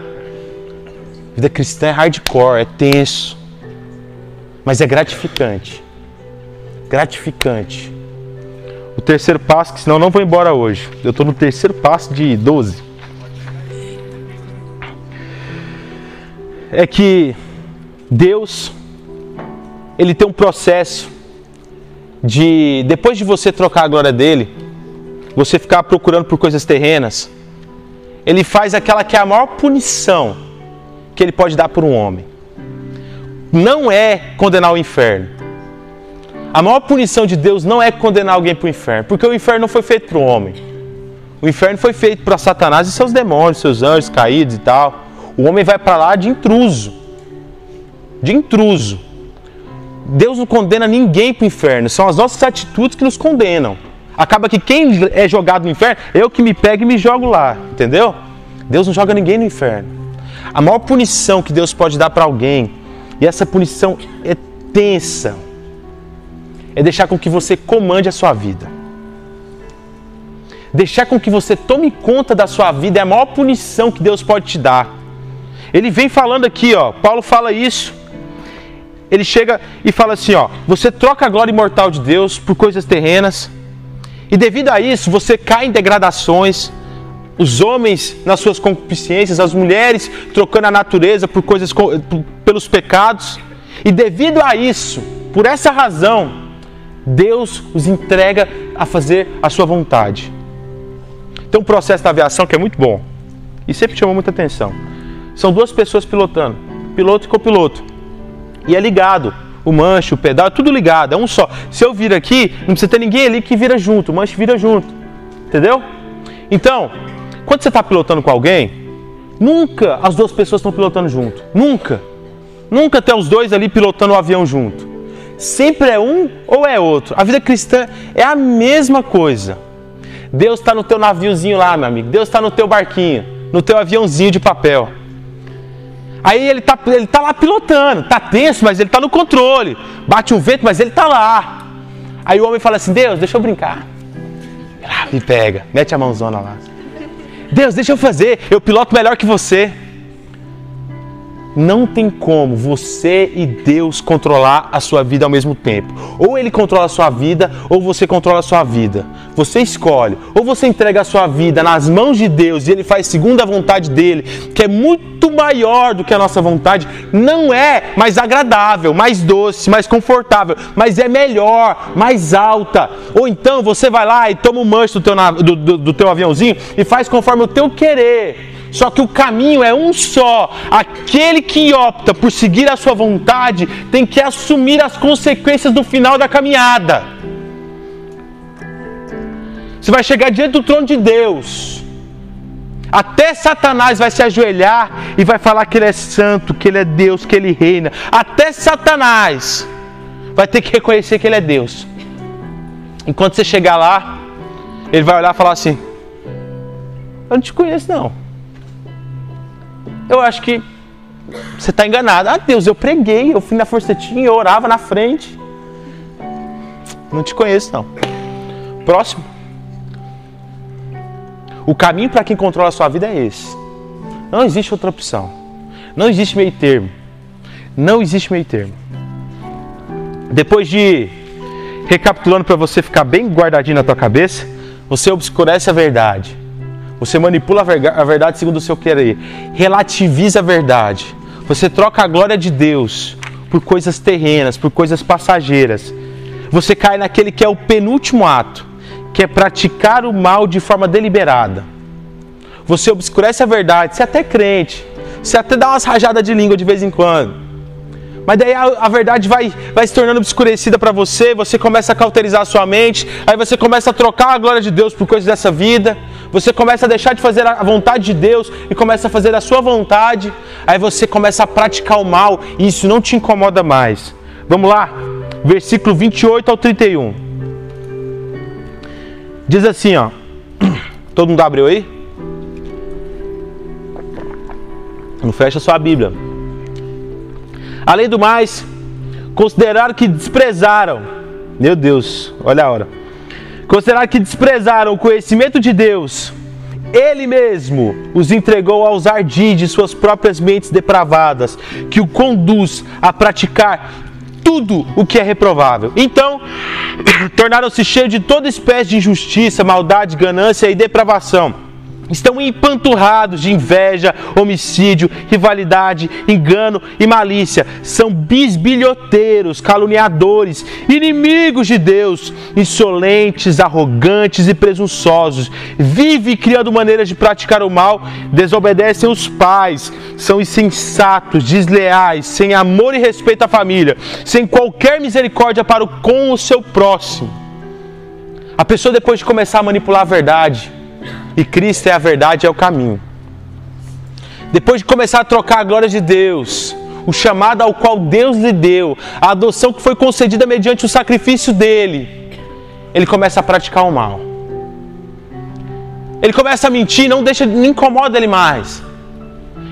Vida cristã é hardcore, é tenso, mas é gratificante. Gratificante. O terceiro passo, que senão eu não vou embora hoje. Eu estou no terceiro passo de 12. É que Deus, Ele tem um processo de, depois de você trocar a glória dele, você ficar procurando por coisas terrenas, Ele faz aquela que é a maior punição que ele pode dar por um homem. Não é condenar o inferno. A maior punição de Deus não é condenar alguém para o inferno, porque o inferno não foi feito para o homem. O inferno foi feito para Satanás e seus demônios, seus anjos caídos e tal. O homem vai para lá de intruso. De intruso. Deus não condena ninguém para o inferno, são as nossas atitudes que nos condenam. Acaba que quem é jogado no inferno, eu que me pego e me jogo lá, entendeu? Deus não joga ninguém no inferno. A maior punição que Deus pode dar para alguém, e essa punição é tensa, é deixar com que você comande a sua vida. Deixar com que você tome conta da sua vida é a maior punição que Deus pode te dar. Ele vem falando aqui, ó, Paulo fala isso. Ele chega e fala assim, ó, você troca a glória imortal de Deus por coisas terrenas. E devido a isso, você cai em degradações, os homens nas suas concupiscências, as mulheres trocando a natureza por coisas pelos pecados. E devido a isso, por essa razão, Deus os entrega a fazer a sua vontade. Tem um processo da aviação que é muito bom e sempre chamou muita atenção. São duas pessoas pilotando, piloto e copiloto. E é ligado, o manche, o pedal, é tudo ligado, é um só. Se eu vir aqui, não precisa ter ninguém ali que vira junto, o manche vira junto. Entendeu? Então, quando você está pilotando com alguém, nunca as duas pessoas estão pilotando junto. Nunca. Nunca tem os dois ali pilotando o avião junto. Sempre é um ou é outro. A vida cristã é a mesma coisa. Deus está no teu naviozinho lá, meu amigo. Deus está no teu barquinho, no teu aviãozinho de papel. Aí ele está ele tá lá pilotando, tá tenso, mas ele está no controle. Bate um vento, mas ele está lá. Aí o homem fala assim: Deus, deixa eu brincar. Me pega, mete a mãozona lá. Deus, deixa eu fazer, eu piloto melhor que você. Não tem como você e Deus controlar a sua vida ao mesmo tempo. Ou ele controla a sua vida, ou você controla a sua vida. Você escolhe. Ou você entrega a sua vida nas mãos de Deus e ele faz segundo a vontade dele, que é muito maior do que a nossa vontade. Não é mais agradável, mais doce, mais confortável, mas é melhor, mais alta. Ou então você vai lá e toma um manche do teu, do, do, do teu aviãozinho e faz conforme o teu querer. Só que o caminho é um só. Aquele que opta por seguir a sua vontade tem que assumir as consequências do final da caminhada. Você vai chegar diante do trono de Deus. Até Satanás vai se ajoelhar e vai falar que ele é santo, que ele é Deus, que ele reina. Até Satanás vai ter que reconhecer que ele é Deus. Enquanto você chegar lá, ele vai olhar e falar assim: Eu não te conheço, não eu acho que você está enganado. Ah, Deus, eu preguei, eu fui na forcetinha, eu orava na frente. Não te conheço, não. Próximo. O caminho para quem controla a sua vida é esse. Não existe outra opção. Não existe meio termo. Não existe meio termo. Depois de recapitulando para você ficar bem guardadinho na tua cabeça, você obscurece a verdade você manipula a verdade segundo o seu querer. Relativiza a verdade. Você troca a glória de Deus por coisas terrenas, por coisas passageiras. Você cai naquele que é o penúltimo ato, que é praticar o mal de forma deliberada. Você obscurece a verdade, você é até crente, você até dá umas rajadas de língua de vez em quando. Mas daí a, verdade vai, vai se tornando obscurecida para você, você começa a cauterizar a sua mente, aí você começa a trocar a glória de Deus por coisas dessa vida, você começa a deixar de fazer a vontade de Deus e começa a fazer a sua vontade, aí você começa a praticar o mal e isso não te incomoda mais. Vamos lá? Versículo 28 ao 31. Diz assim, ó. Todo mundo abriu aí? Não fecha sua Bíblia. Além do mais, consideraram que desprezaram. Meu Deus, olha a hora. Consideraram que desprezaram o conhecimento de Deus. Ele mesmo os entregou aos ardis de suas próprias mentes depravadas, que o conduz a praticar tudo o que é reprovável. Então, tornaram-se cheios de toda espécie de injustiça, maldade, ganância e depravação estão empanturrados de inveja, homicídio, rivalidade, engano e malícia. São bisbilhoteiros, caluniadores, inimigos de Deus, insolentes, arrogantes e presunçosos. Vivem criando maneiras de praticar o mal, desobedecem os pais, são insensatos, desleais, sem amor e respeito à família, sem qualquer misericórdia para o com o seu próximo. A pessoa depois de começar a manipular a verdade, e Cristo é a verdade, é o caminho. Depois de começar a trocar a glória de Deus, o chamado ao qual Deus lhe deu, a adoção que foi concedida mediante o sacrifício dele, ele começa a praticar o mal. Ele começa a mentir, não deixa, não incomoda ele mais.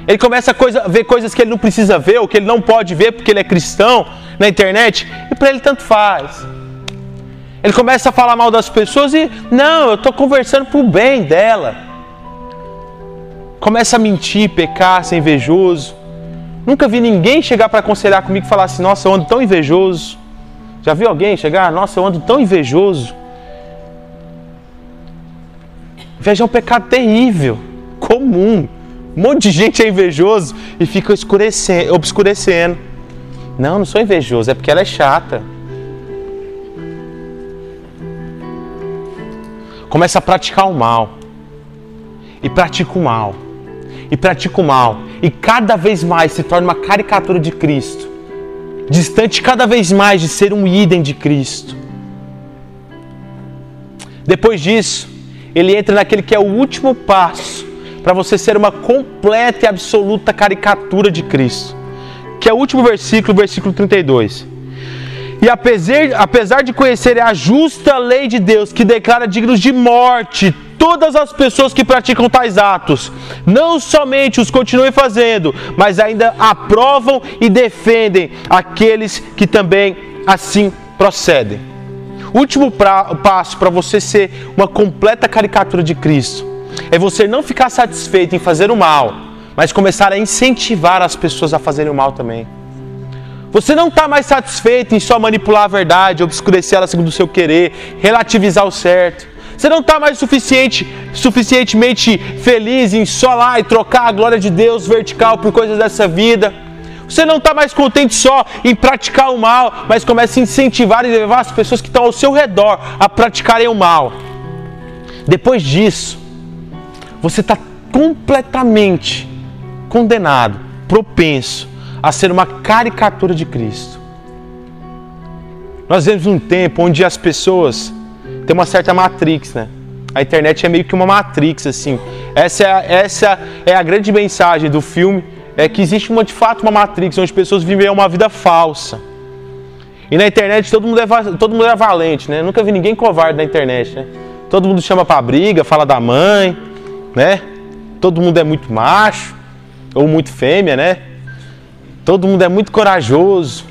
Ele começa a coisa, ver coisas que ele não precisa ver ou que ele não pode ver porque ele é cristão na internet e para ele tanto faz. Ele começa a falar mal das pessoas e, não, eu estou conversando para o bem dela. Começa a mentir, pecar, ser invejoso. Nunca vi ninguém chegar para aconselhar comigo e falar assim: Nossa, eu ando tão invejoso. Já viu alguém chegar? Nossa, eu ando tão invejoso. Inveja é um pecado terrível, comum. Um monte de gente é invejoso e fica obscurecendo. Não, não sou invejoso, é porque ela é chata. Começa a praticar o mal. E pratica o mal. E pratica o mal. E cada vez mais se torna uma caricatura de Cristo. Distante cada vez mais de ser um idem de Cristo. Depois disso, ele entra naquele que é o último passo para você ser uma completa e absoluta caricatura de Cristo. Que é o último versículo, versículo 32. E apesar, apesar de conhecerem a justa lei de Deus, que declara dignos de morte todas as pessoas que praticam tais atos, não somente os continuem fazendo, mas ainda aprovam e defendem aqueles que também assim procedem. Último pra, passo para você ser uma completa caricatura de Cristo é você não ficar satisfeito em fazer o mal, mas começar a incentivar as pessoas a fazerem o mal também. Você não está mais satisfeito em só manipular a verdade, obscurecer ela segundo o seu querer, relativizar o certo. Você não está mais suficiente, suficientemente feliz em só lá e trocar a glória de Deus vertical por coisas dessa vida. Você não está mais contente só em praticar o mal, mas começa a incentivar e levar as pessoas que estão ao seu redor a praticarem o mal. Depois disso, você está completamente condenado, propenso a ser uma caricatura de Cristo. Nós vivemos um tempo onde as pessoas têm uma certa matrix, né? A internet é meio que uma matrix, assim. Essa é a, essa é a grande mensagem do filme, é que existe uma, de fato uma matrix onde pessoas vivem uma vida falsa. E na internet todo mundo é, todo mundo é valente, né? Nunca vi ninguém covarde na internet, né? Todo mundo chama pra briga, fala da mãe, né? Todo mundo é muito macho ou muito fêmea, né? Todo mundo é muito corajoso.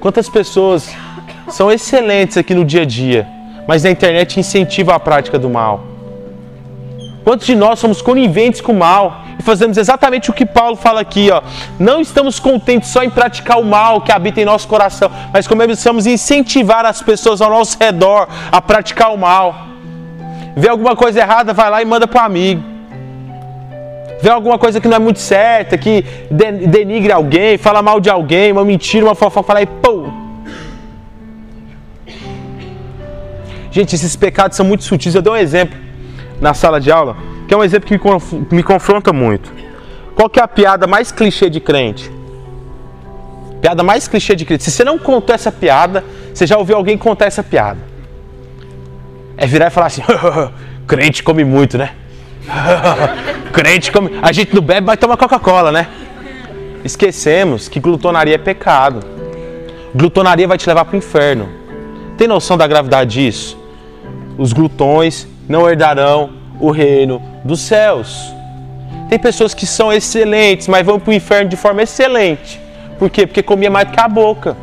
Quantas pessoas são excelentes aqui no dia a dia, mas na internet incentivam a prática do mal? Quantos de nós somos coniventes com o mal e fazemos exatamente o que Paulo fala aqui, ó? Não estamos contentes só em praticar o mal que habita em nosso coração, mas começamos a incentivar as pessoas ao nosso redor a praticar o mal. Vê alguma coisa errada, vai lá e manda para o amigo vê alguma coisa que não é muito certa, que denigre alguém, fala mal de alguém, uma mentira, uma fofoca, fala aí, pô. Gente, esses pecados são muito sutis. Eu dei um exemplo na sala de aula, que é um exemplo que me, confronta muito. Qual que é a piada mais clichê de crente? Piada mais clichê de crente. Se você não contou essa piada, você já ouviu alguém contar essa piada. É virar e falar assim: crente come muito, né? Crente come. A gente não bebe, vai tomar Coca-Cola, né? Esquecemos que glutonaria é pecado. Glutonaria vai te levar para o inferno. Tem noção da gravidade disso? Os glutões não herdarão o reino dos céus. Tem pessoas que são excelentes, mas vão para o inferno de forma excelente. Por quê? Porque comia mais do que a boca.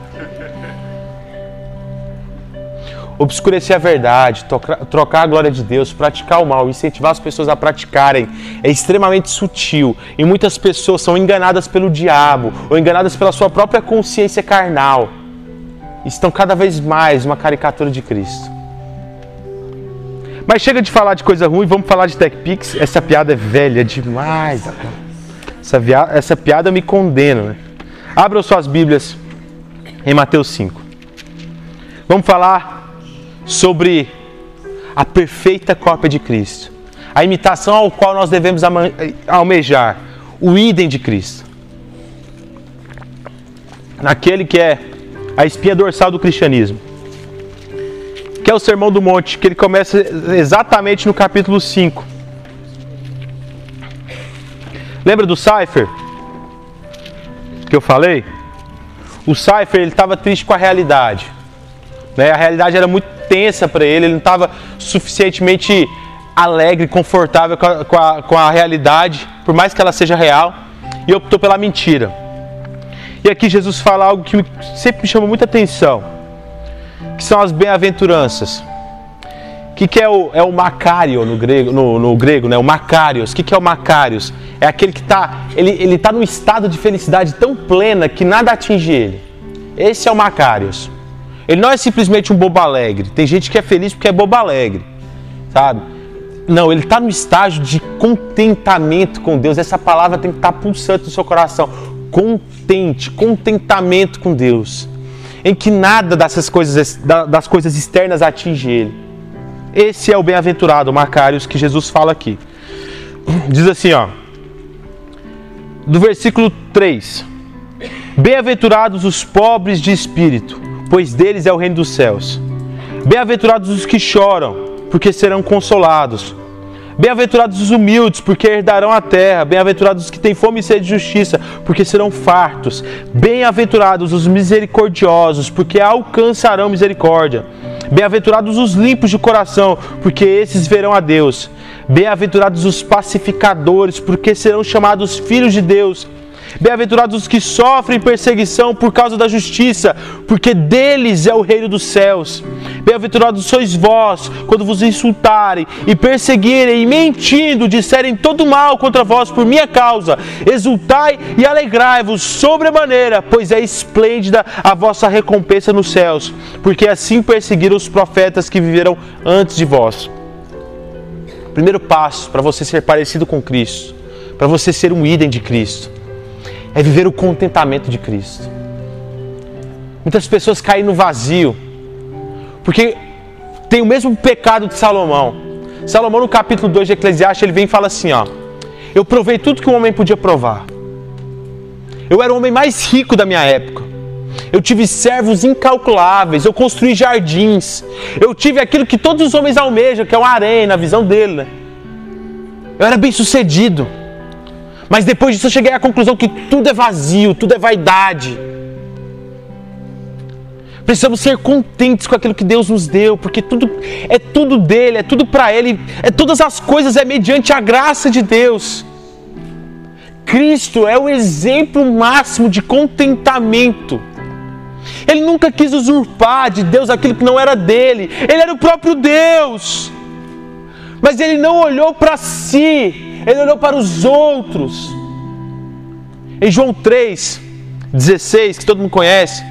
Obscurecer a verdade, trocar a glória de Deus, praticar o mal, incentivar as pessoas a praticarem, é extremamente sutil. E muitas pessoas são enganadas pelo diabo ou enganadas pela sua própria consciência carnal. Estão cada vez mais uma caricatura de Cristo. Mas chega de falar de coisa ruim, vamos falar de TechPix. Essa piada é velha demais. Essa, via... Essa piada me condena. Né? Abram suas Bíblias em Mateus 5. Vamos falar sobre a perfeita cópia de Cristo, a imitação ao qual nós devemos almejar, o idem de Cristo. Naquele que é a espinha dorsal do cristianismo, que é o Sermão do Monte, que ele começa exatamente no capítulo 5. Lembra do Cypher? Que eu falei? O Cypher estava triste com a realidade. Né? A realidade era muito tensa para ele, ele não estava suficientemente alegre, confortável com a, com, a, com a realidade, por mais que ela seja real, e optou pela mentira. E aqui Jesus fala algo que sempre me chama muita atenção, que são as bem-aventuranças. O que, que é o, é o Macário no grego, no, no grego, né? O Macários. O que, que é o Macários? É aquele que está ele, ele tá num estado de felicidade tão plena que nada atinge ele. Esse é o Macários. Ele não é simplesmente um bobo alegre. Tem gente que é feliz porque é bobo alegre, sabe? Não, ele está no estágio de contentamento com Deus. Essa palavra tem que estar tá no seu coração. Contente, contentamento com Deus. Em que nada dessas coisas, das coisas externas atinge ele. Esse é o bem-aventurado, Macários, que Jesus fala aqui. Diz assim, ó. Do versículo 3. Bem-aventurados os pobres de espírito, pois deles é o reino dos céus. Bem-aventurados os que choram, porque serão consolados. Bem-aventurados os humildes, porque herdarão a terra. Bem-aventurados os que têm fome e sede de justiça, porque serão fartos. Bem-aventurados os misericordiosos, porque alcançarão misericórdia. Bem-aventurados os limpos de coração, porque esses verão a Deus. Bem-aventurados os pacificadores, porque serão chamados filhos de Deus. Bem-aventurados os que sofrem perseguição por causa da justiça, porque deles é o reino dos céus. Bem-aventurados sois vós, quando vos insultarem e perseguirem e mentindo disserem todo mal contra vós por minha causa. Exultai e alegrai-vos sobremaneira, pois é esplêndida a vossa recompensa nos céus, porque assim perseguiram os profetas que viveram antes de vós. Primeiro passo para você ser parecido com Cristo, para você ser um idem de Cristo é viver o contentamento de Cristo. Muitas pessoas caem no vazio, porque tem o mesmo pecado de Salomão. Salomão, no capítulo 2 de Eclesiastes, ele vem e fala assim: ó, Eu provei tudo que um homem podia provar. Eu era o homem mais rico da minha época. Eu tive servos incalculáveis, eu construí jardins, eu tive aquilo que todos os homens almejam, que é uma arena, na visão dele. Né? Eu era bem sucedido. Mas depois disso eu cheguei à conclusão que tudo é vazio, tudo é vaidade. Precisamos ser contentes com aquilo que Deus nos deu, porque tudo é tudo dele, é tudo para ele, é todas as coisas é mediante a graça de Deus. Cristo é o exemplo máximo de contentamento. Ele nunca quis usurpar de Deus aquilo que não era dele. Ele era o próprio Deus. Mas ele não olhou para si, ele olhou para os outros. Em João 3, 16, que todo mundo conhece,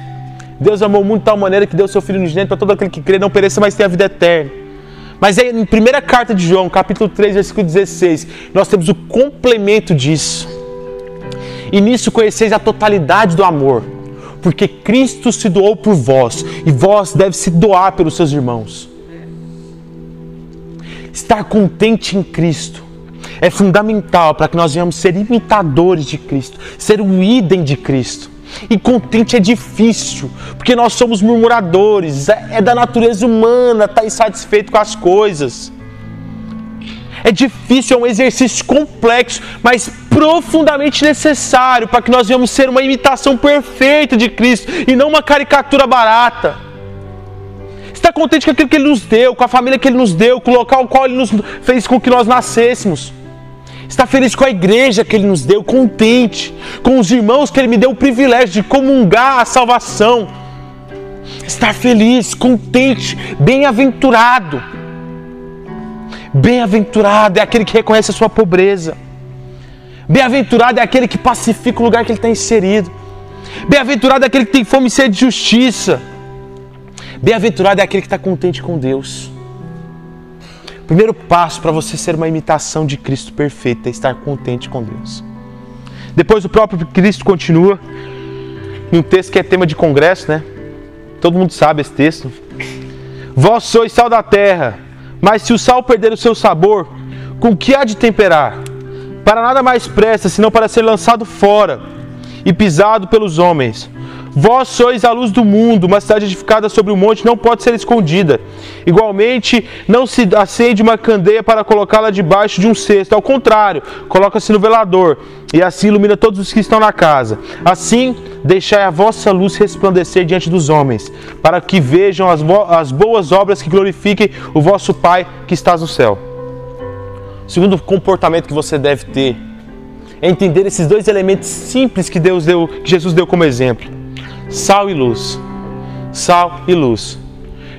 Deus amou muito de tal maneira que deu seu Filho unigênito para todo aquele que crê, não pereça, mas tenha a vida eterna. Mas aí, em primeira carta de João, capítulo 3, versículo 16, nós temos o complemento disso. E nisso conheceis a totalidade do amor, porque Cristo se doou por vós, e vós deve se doar pelos seus irmãos. Estar contente em Cristo é fundamental para que nós venhamos ser imitadores de Cristo, ser um idem de Cristo. E contente é difícil, porque nós somos murmuradores, é, é da natureza humana estar tá insatisfeito com as coisas. É difícil, é um exercício complexo, mas profundamente necessário para que nós venhamos ser uma imitação perfeita de Cristo e não uma caricatura barata. Está contente com aquilo que Ele nos deu, com a família que Ele nos deu, com o local ao qual Ele nos fez com que nós nascêssemos. Está feliz com a igreja que Ele nos deu, contente com os irmãos que Ele me deu o privilégio de comungar a salvação. Estar feliz, contente, bem-aventurado. Bem-aventurado é aquele que reconhece a sua pobreza. Bem-aventurado é aquele que pacifica o lugar que ele está inserido. Bem-aventurado é aquele que tem fome e sede de justiça. Bem-aventurado é aquele que está contente com Deus. Primeiro passo para você ser uma imitação de Cristo perfeita é estar contente com Deus. Depois o próprio Cristo continua em um texto que é tema de congresso, né? Todo mundo sabe esse texto. Vós sois sal da terra, mas se o sal perder o seu sabor, com que há de temperar? Para nada mais presta, senão para ser lançado fora e pisado pelos homens. Vós sois a luz do mundo, uma cidade edificada sobre um monte não pode ser escondida. Igualmente, não se acende uma candeia para colocá-la debaixo de um cesto. Ao contrário, coloca-se no velador, e assim ilumina todos os que estão na casa. Assim, deixai a vossa luz resplandecer diante dos homens, para que vejam as, as boas obras que glorifiquem o vosso Pai que estás no céu. O segundo comportamento que você deve ter é entender esses dois elementos simples que Deus deu, que Jesus deu como exemplo sal e luz. Sal e luz.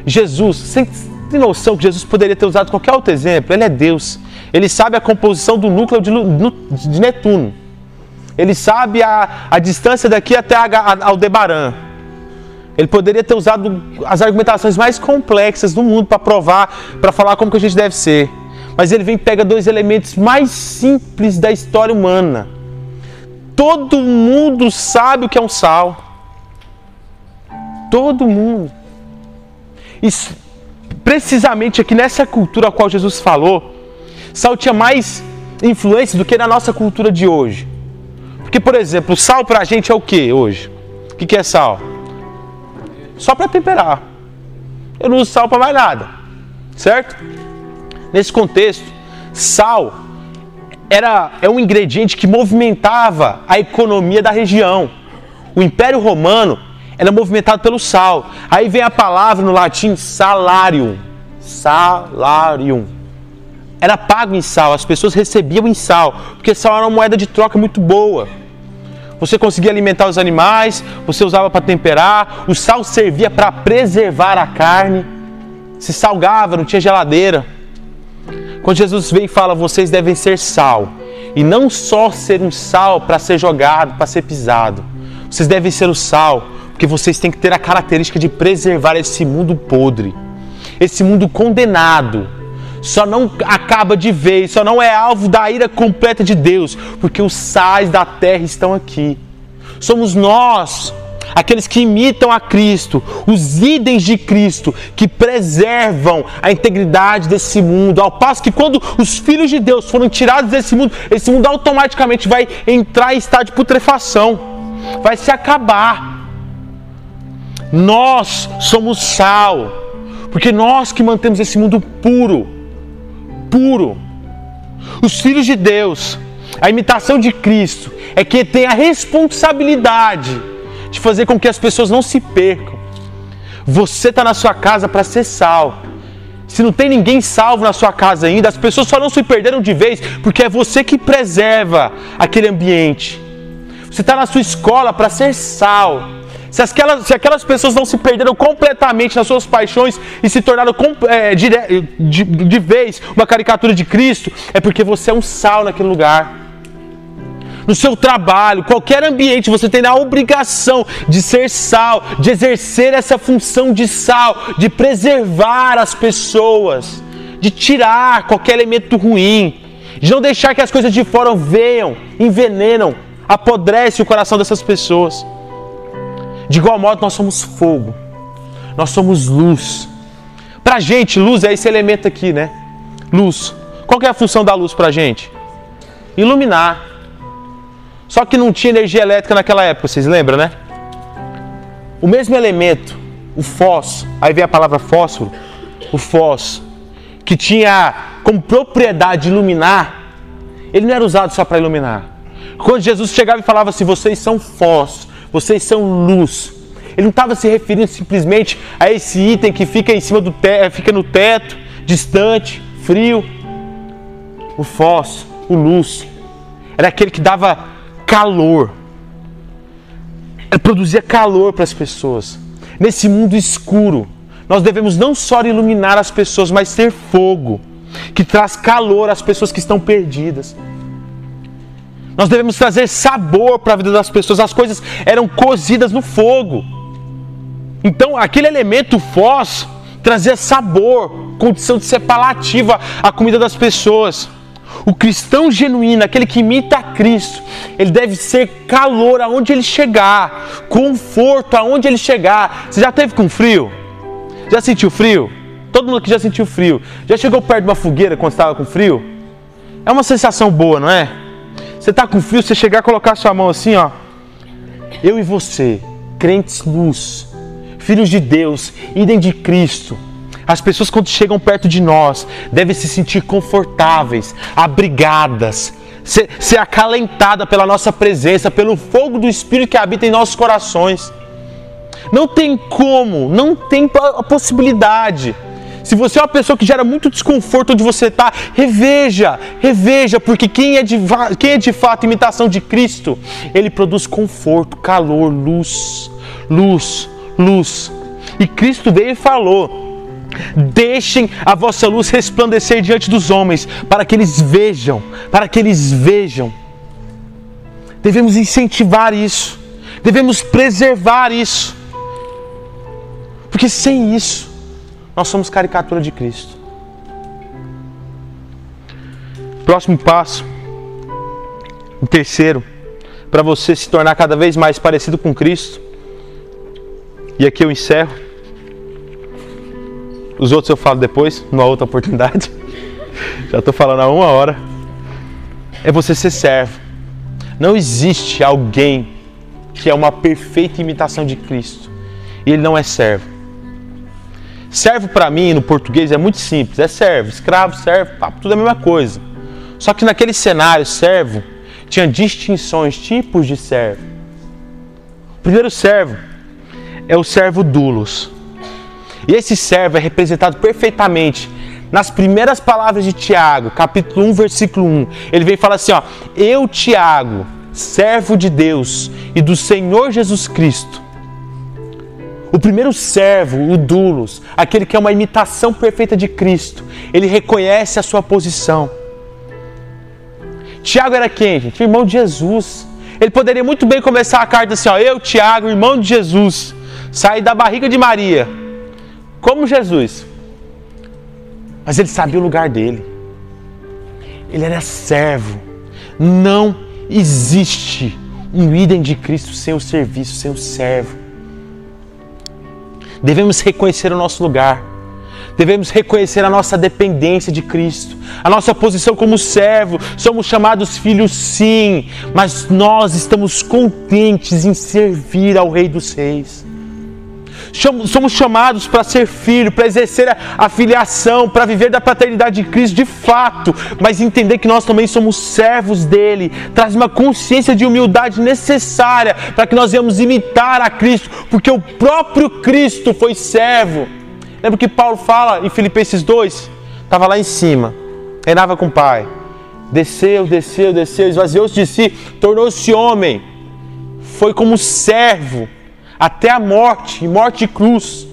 Jesus, você tem noção que Jesus poderia ter usado qualquer outro exemplo? Ele é Deus. Ele sabe a composição do núcleo de, de Netuno. Ele sabe a, a distância daqui até Aldebaran. Ele poderia ter usado as argumentações mais complexas do mundo para provar, para falar como que a gente deve ser. Mas ele vem e pega dois elementos mais simples da história humana. Todo mundo sabe o que é um sal. Todo mundo. Isso, precisamente aqui nessa cultura a qual Jesus falou, sal tinha mais influência do que na nossa cultura de hoje. Porque, por exemplo, sal pra gente é o que hoje? O que, que é sal? Só para temperar. Eu não uso sal para mais nada. Certo? Nesse contexto, sal era, é um ingrediente que movimentava a economia da região. O Império Romano era movimentado pelo sal. Aí vem a palavra no latim salarium. Salarium. Era pago em sal, as pessoas recebiam em sal, porque sal era uma moeda de troca muito boa. Você conseguia alimentar os animais, você usava para temperar, o sal servia para preservar a carne. Se salgava, não tinha geladeira. Quando Jesus vem e fala, vocês devem ser sal, e não só ser um sal para ser jogado, para ser pisado. Vocês devem ser o sal, porque vocês têm que ter a característica de preservar esse mundo podre, esse mundo condenado. Só não acaba de vez, só não é alvo da ira completa de Deus, porque os sais da terra estão aqui. Somos nós aqueles que imitam a Cristo, os idens de Cristo, que preservam a integridade desse mundo, ao passo que quando os filhos de Deus foram tirados desse mundo, esse mundo automaticamente vai entrar em estado de putrefação, vai se acabar. Nós somos sal, porque nós que mantemos esse mundo puro, puro. Os filhos de Deus, a imitação de Cristo, é que tem a responsabilidade de fazer com que as pessoas não se percam. Você está na sua casa para ser sal. Se não tem ninguém salvo na sua casa ainda, as pessoas só não se perderam de vez porque é você que preserva aquele ambiente. Você está na sua escola para ser sal. Se aquelas, se aquelas pessoas não se perderam completamente nas suas paixões e se tornaram é, de, de, de vez uma caricatura de Cristo, é porque você é um sal naquele lugar no seu trabalho, qualquer ambiente, você tem a obrigação de ser sal, de exercer essa função de sal, de preservar as pessoas, de tirar qualquer elemento ruim, de não deixar que as coisas de fora venham, envenenam, apodrece o coração dessas pessoas. De igual modo, nós somos fogo, nós somos luz. Pra gente, luz é esse elemento aqui, né? Luz. Qual é a função da luz pra gente? Iluminar. Só que não tinha energia elétrica naquela época, vocês lembram, né? O mesmo elemento, o fósforo, aí vem a palavra fósforo, o fósforo, que tinha como propriedade iluminar, ele não era usado só para iluminar. Quando Jesus chegava e falava assim: vocês são fósforo, vocês são luz. Ele não estava se referindo simplesmente a esse item que fica em cima do teto, fica no teto, distante, frio. O fósforo, o luz, era aquele que dava calor. Ela produzia calor para as pessoas. Nesse mundo escuro, nós devemos não só iluminar as pessoas, mas ter fogo que traz calor às pessoas que estão perdidas. Nós devemos trazer sabor para a vida das pessoas. As coisas eram cozidas no fogo. Então, aquele elemento fósforo trazia sabor, condição de ser palativa à comida das pessoas. O cristão genuíno, aquele que imita Cristo, ele deve ser calor aonde ele chegar, conforto aonde ele chegar. Você já teve com frio? Já sentiu frio? Todo mundo aqui já sentiu frio. Já chegou perto de uma fogueira quando estava com frio? É uma sensação boa, não é? Você está com frio, você chegar a colocar sua mão assim, ó. Eu e você, crentes luz, filhos de Deus, idem de Cristo as pessoas, quando chegam perto de nós, devem se sentir confortáveis, abrigadas, ser, ser acalentada pela nossa presença, pelo fogo do Espírito que habita em nossos corações. Não tem como, não tem a possibilidade. Se você é uma pessoa que gera muito desconforto onde você está, reveja, reveja, porque quem é, de, quem é de fato imitação de Cristo, ele produz conforto, calor, luz, luz, luz. E Cristo veio e falou: Deixem a vossa luz resplandecer diante dos homens, para que eles vejam, para que eles vejam. Devemos incentivar isso, devemos preservar isso, porque sem isso, nós somos caricatura de Cristo. Próximo passo, o terceiro, para você se tornar cada vez mais parecido com Cristo, e aqui eu encerro Os outros eu falo depois, numa outra oportunidade. Já estou falando há uma hora. É você ser servo. Não existe alguém que é uma perfeita imitação de Cristo e ele não é servo. Servo para mim no português é muito simples, é servo, escravo, servo, tudo é a mesma coisa. Só que naquele cenário, servo tinha distinções, tipos de servo. O primeiro servo é o servo dulos. E esse servo é representado perfeitamente nas primeiras palavras de Tiago, capítulo 1, versículo 1. Ele vem e fala assim: ó, Eu, Tiago, servo de Deus e do Senhor Jesus Cristo. O primeiro servo, o dulos, aquele que é uma imitação perfeita de Cristo, ele reconhece a sua posição. Tiago era quem, gente? Irmão de Jesus. Ele poderia muito bem começar a carta assim: ó, eu, Tiago, irmão de Jesus, saí da barriga de Maria, como Jesus. Mas ele sabia o lugar dele. Ele era servo. Não existe um idem de Cristo sem o serviço, sem o servo. Devemos reconhecer o nosso lugar. Devemos reconhecer a nossa dependência de Cristo, a nossa posição como servo. Somos chamados filhos, sim, mas nós estamos contentes em servir ao Rei dos Reis. Somos chamados para ser filho, para exercer a filiação, para viver da paternidade de Cristo de fato, mas entender que nós também somos servos dele, traz uma consciência de humildade necessária para que nós venhamos imitar a Cristo, porque o próprio Cristo foi servo. Lembra que Paulo fala em Filipenses 2? Estava lá em cima, reinava com o Pai, desceu, desceu, desceu, esvaziou-se de si, tornou-se homem, foi como servo até a morte, e morte de cruz.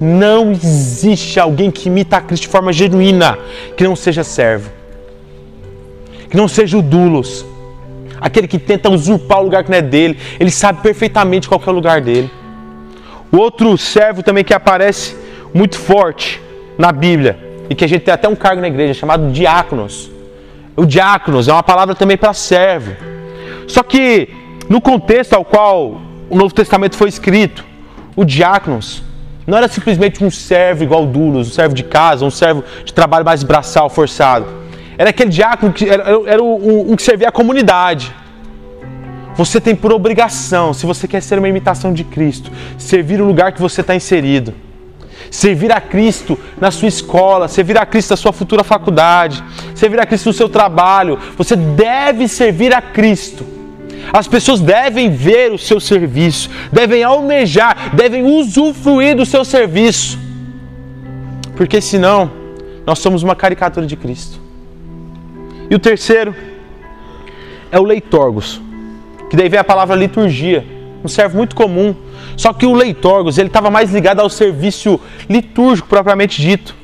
Não existe alguém que imita a Cristo de forma genuína que não seja servo, que não seja o dulos, aquele que tenta usurpar o lugar que não é dele. Ele sabe perfeitamente qual é o lugar dele. O outro servo também que aparece muito forte na Bíblia e que a gente tem até um cargo na igreja chamado diáconos. O diáconos é uma palavra também para servo. Só que no contexto ao qual o Novo Testamento foi escrito, o diáconos não era simplesmente um servo igual o Dulos, um servo de casa, um servo de trabalho mais braçal, forçado. Era aquele diácono que era, era o, o, o que servia a comunidade. Você tem por obrigação, se você quer ser uma imitação de Cristo, servir o lugar que você está inserido. Servir a Cristo na sua escola, servir a Cristo na sua futura faculdade, servir a Cristo no seu trabalho. Você deve servir a Cristo as pessoas devem ver o seu serviço, devem almejar, devem usufruir do seu serviço. Porque senão, nós somos uma caricatura de Cristo. E o terceiro é o leitorgos, que daí vem a palavra liturgia, um servo muito comum. Só que o leitorgos, ele estava mais ligado ao serviço litúrgico propriamente dito.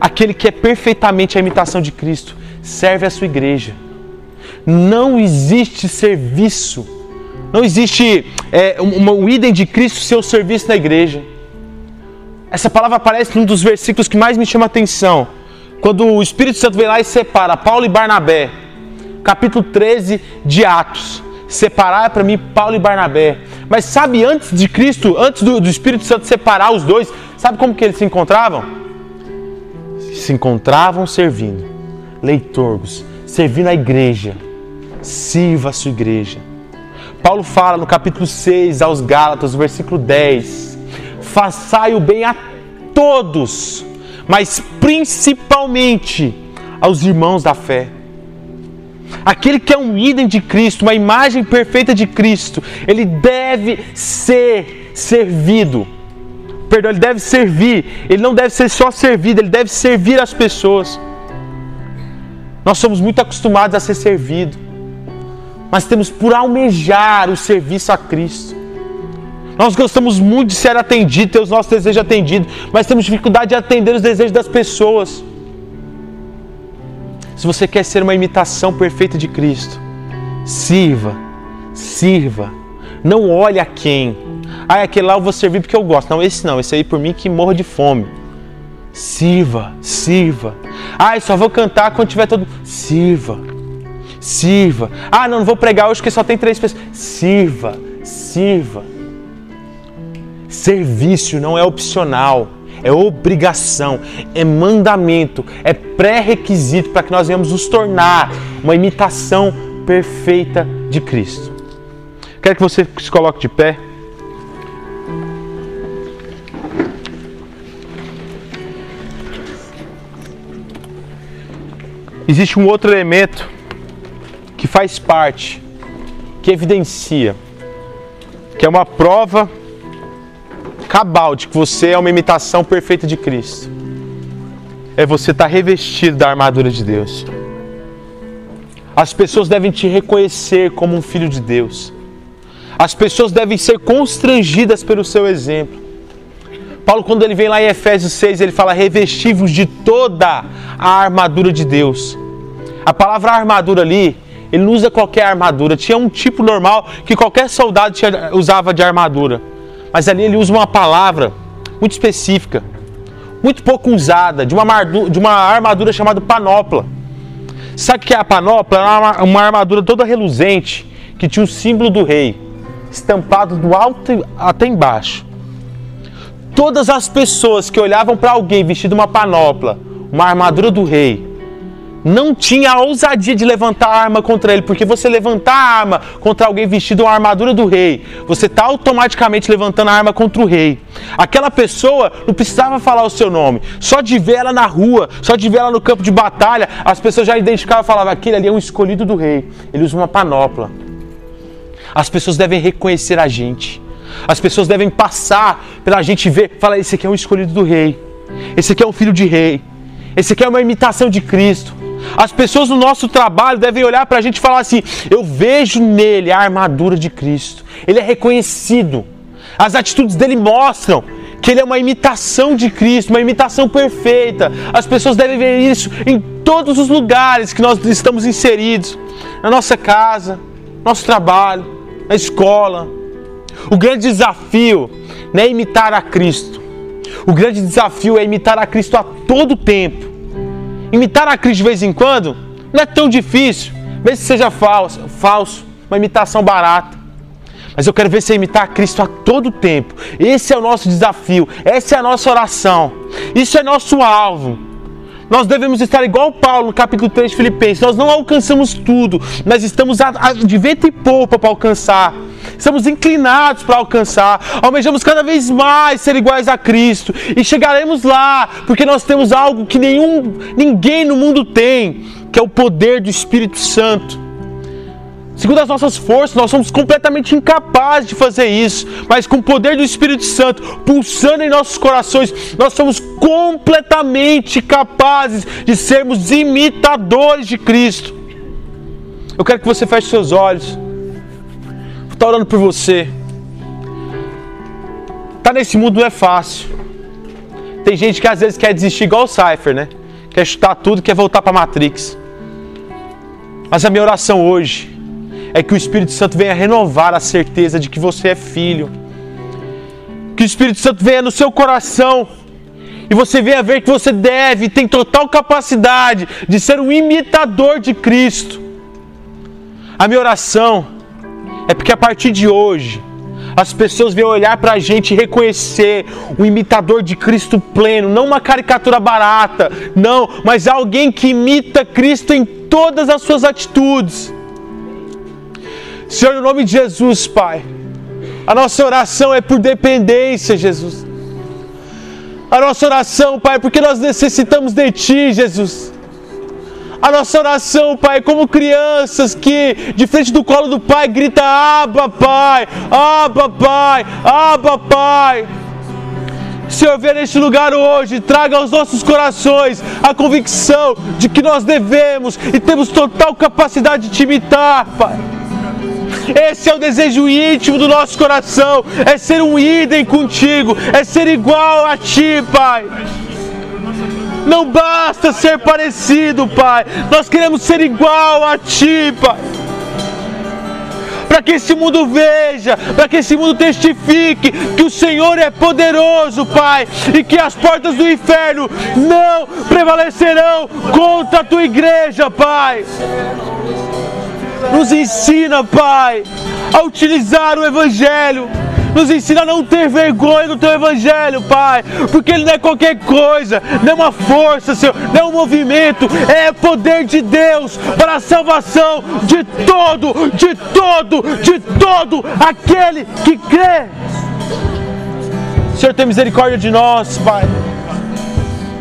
Aquele que é perfeitamente a imitação de Cristo, serve a sua igreja não existe serviço, não existe é, um, um idem de Cristo seu serviço na igreja. Essa palavra aparece num dos versículos que mais me chama a atenção. Quando o Espírito Santo vem lá e separa Paulo e Barnabé, capítulo 13 de Atos. Separar para mim Paulo e Barnabé. Mas sabe antes de Cristo, antes do, do Espírito Santo separar os dois, sabe como que eles se encontravam? Se encontravam servindo, leitorgos, servindo a igreja sirva a sua igreja. Paulo fala no capítulo 6 aos Gálatas, versículo 10: Façai o bem a todos, mas principalmente aos irmãos da fé. Aquele que é um ídolo de Cristo, uma imagem perfeita de Cristo, ele deve ser servido. Perdão, ele deve servir. Ele não deve ser só servido, ele deve servir as pessoas. Nós somos muito acostumados a ser servido mas temos por almejar o serviço a Cristo. Nós gostamos muito de ser atendido, ter os nossos desejos atendidos, mas temos dificuldade de atender os desejos das pessoas. Se você quer ser uma imitação perfeita de Cristo, sirva, sirva. Não olhe a quem. Ah, aquele lá eu vou servir porque eu gosto. Não, esse não, esse aí por mim que morro de fome. Sirva, sirva. Ah, só vou cantar quando tiver todo. Sirva Sirva. Ah, não, não vou pregar hoje porque só tem três pessoas. Sirva, sirva. Serviço não é opcional, é obrigação, é mandamento, é pré-requisito para que nós venhamos nos tornar uma imitação perfeita de Cristo. Quero que você se coloque de pé. Existe um outro elemento que faz parte, que evidencia, que é uma prova cabal de que você é uma imitação perfeita de Cristo. É você estar revestido da armadura de Deus. As pessoas devem te reconhecer como um filho de Deus. As pessoas devem ser constrangidas pelo seu exemplo. Paulo, quando ele vem lá em Efésios 6, ele fala: revestivos de toda a armadura de Deus. A palavra armadura ali, ele não usa qualquer armadura. Tinha um tipo normal que qualquer soldado tinha, usava de armadura. Mas ali ele usa uma palavra muito específica, muito pouco usada, de uma, de uma armadura chamada panopla. Sabe o que é a panopla? Era uma armadura toda reluzente que tinha o símbolo do rei estampado do alto até embaixo. Todas as pessoas que olhavam para alguém vestido uma panopla, uma armadura do rei, não tinha a ousadia de levantar a arma contra ele, porque você levantar a arma contra alguém vestido uma armadura do rei, você está automaticamente levantando a arma contra o rei. Aquela pessoa não precisava falar o seu nome, só de ver ela na rua, só de ver ela no campo de batalha, as pessoas já identificavam e falavam: aquele ali é um escolhido do rei, ele usa uma panopla. As pessoas devem reconhecer a gente, as pessoas devem passar pela gente ver, falar: esse aqui é um escolhido do rei, esse aqui é um filho de rei, esse aqui é uma imitação de Cristo. As pessoas no nosso trabalho devem olhar para a gente e falar assim: eu vejo nele a armadura de Cristo. Ele é reconhecido. As atitudes dele mostram que ele é uma imitação de Cristo, uma imitação perfeita. As pessoas devem ver isso em todos os lugares que nós estamos inseridos na nossa casa, nosso trabalho, na escola. O grande desafio não é imitar a Cristo. O grande desafio é imitar a Cristo a todo tempo imitar a Cristo de vez em quando não é tão difícil, mesmo que seja falso, falso, uma imitação barata. Mas eu quero ver você imitar a Cristo a todo tempo. Esse é o nosso desafio, essa é a nossa oração, isso é nosso alvo. Nós devemos estar igual Paulo no capítulo 3 de Filipenses. Nós não alcançamos tudo, mas estamos de vento e poupa para alcançar. Estamos inclinados para alcançar. Almejamos cada vez mais ser iguais a Cristo. E chegaremos lá, porque nós temos algo que nenhum, ninguém no mundo tem, que é o poder do Espírito Santo. Segundo as nossas forças, nós somos completamente incapazes de fazer isso, mas com o poder do Espírito Santo pulsando em nossos corações, nós somos completamente capazes de sermos imitadores de Cristo. Eu quero que você feche seus olhos. Estar orando por você. Tá nesse mundo não é fácil. Tem gente que às vezes quer desistir igual o Cypher, né? Quer chutar tudo, quer voltar para Matrix. Mas a minha oração hoje é que o Espírito Santo venha renovar a certeza de que você é filho. Que o Espírito Santo venha no seu coração e você venha ver que você deve, tem total capacidade de ser um imitador de Cristo. A minha oração é porque a partir de hoje as pessoas venham olhar para a gente e reconhecer um imitador de Cristo pleno, não uma caricatura barata, não, mas alguém que imita Cristo em todas as suas atitudes. Senhor, no nome de Jesus, Pai, a nossa oração é por dependência, Jesus. A nossa oração, Pai, é porque nós necessitamos de Ti, Jesus. A nossa oração, Pai, como crianças que de frente do colo do Pai grita: Abba, Pai, Abba, Pai, Abba, Pai. Senhor, venha neste lugar hoje, traga aos nossos corações a convicção de que nós devemos e temos total capacidade de te imitar, Pai. Esse é o desejo íntimo do nosso coração, é ser um idem contigo, é ser igual a ti, Pai. Não basta ser parecido, Pai. Nós queremos ser igual a Ti, Pai. Para que esse mundo veja, para que esse mundo testifique que o Senhor é poderoso, Pai, e que as portas do inferno não prevalecerão contra a tua igreja, Pai. Nos ensina, Pai, a utilizar o Evangelho Nos ensina a não ter vergonha do teu evangelho, Pai, porque ele não é qualquer coisa, não é uma força, Senhor, não é um movimento, é poder de Deus para a salvação de todo, de todo, de todo aquele que crê. Senhor, tem misericórdia de nós, Pai.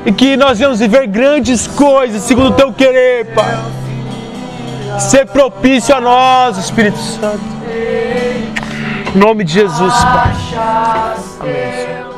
E que nós venhamos viver grandes coisas segundo o teu querer, Pai. Ser propício a nós, Espírito Santo. Em nome de Jesus, Pai. Amém, Senhor.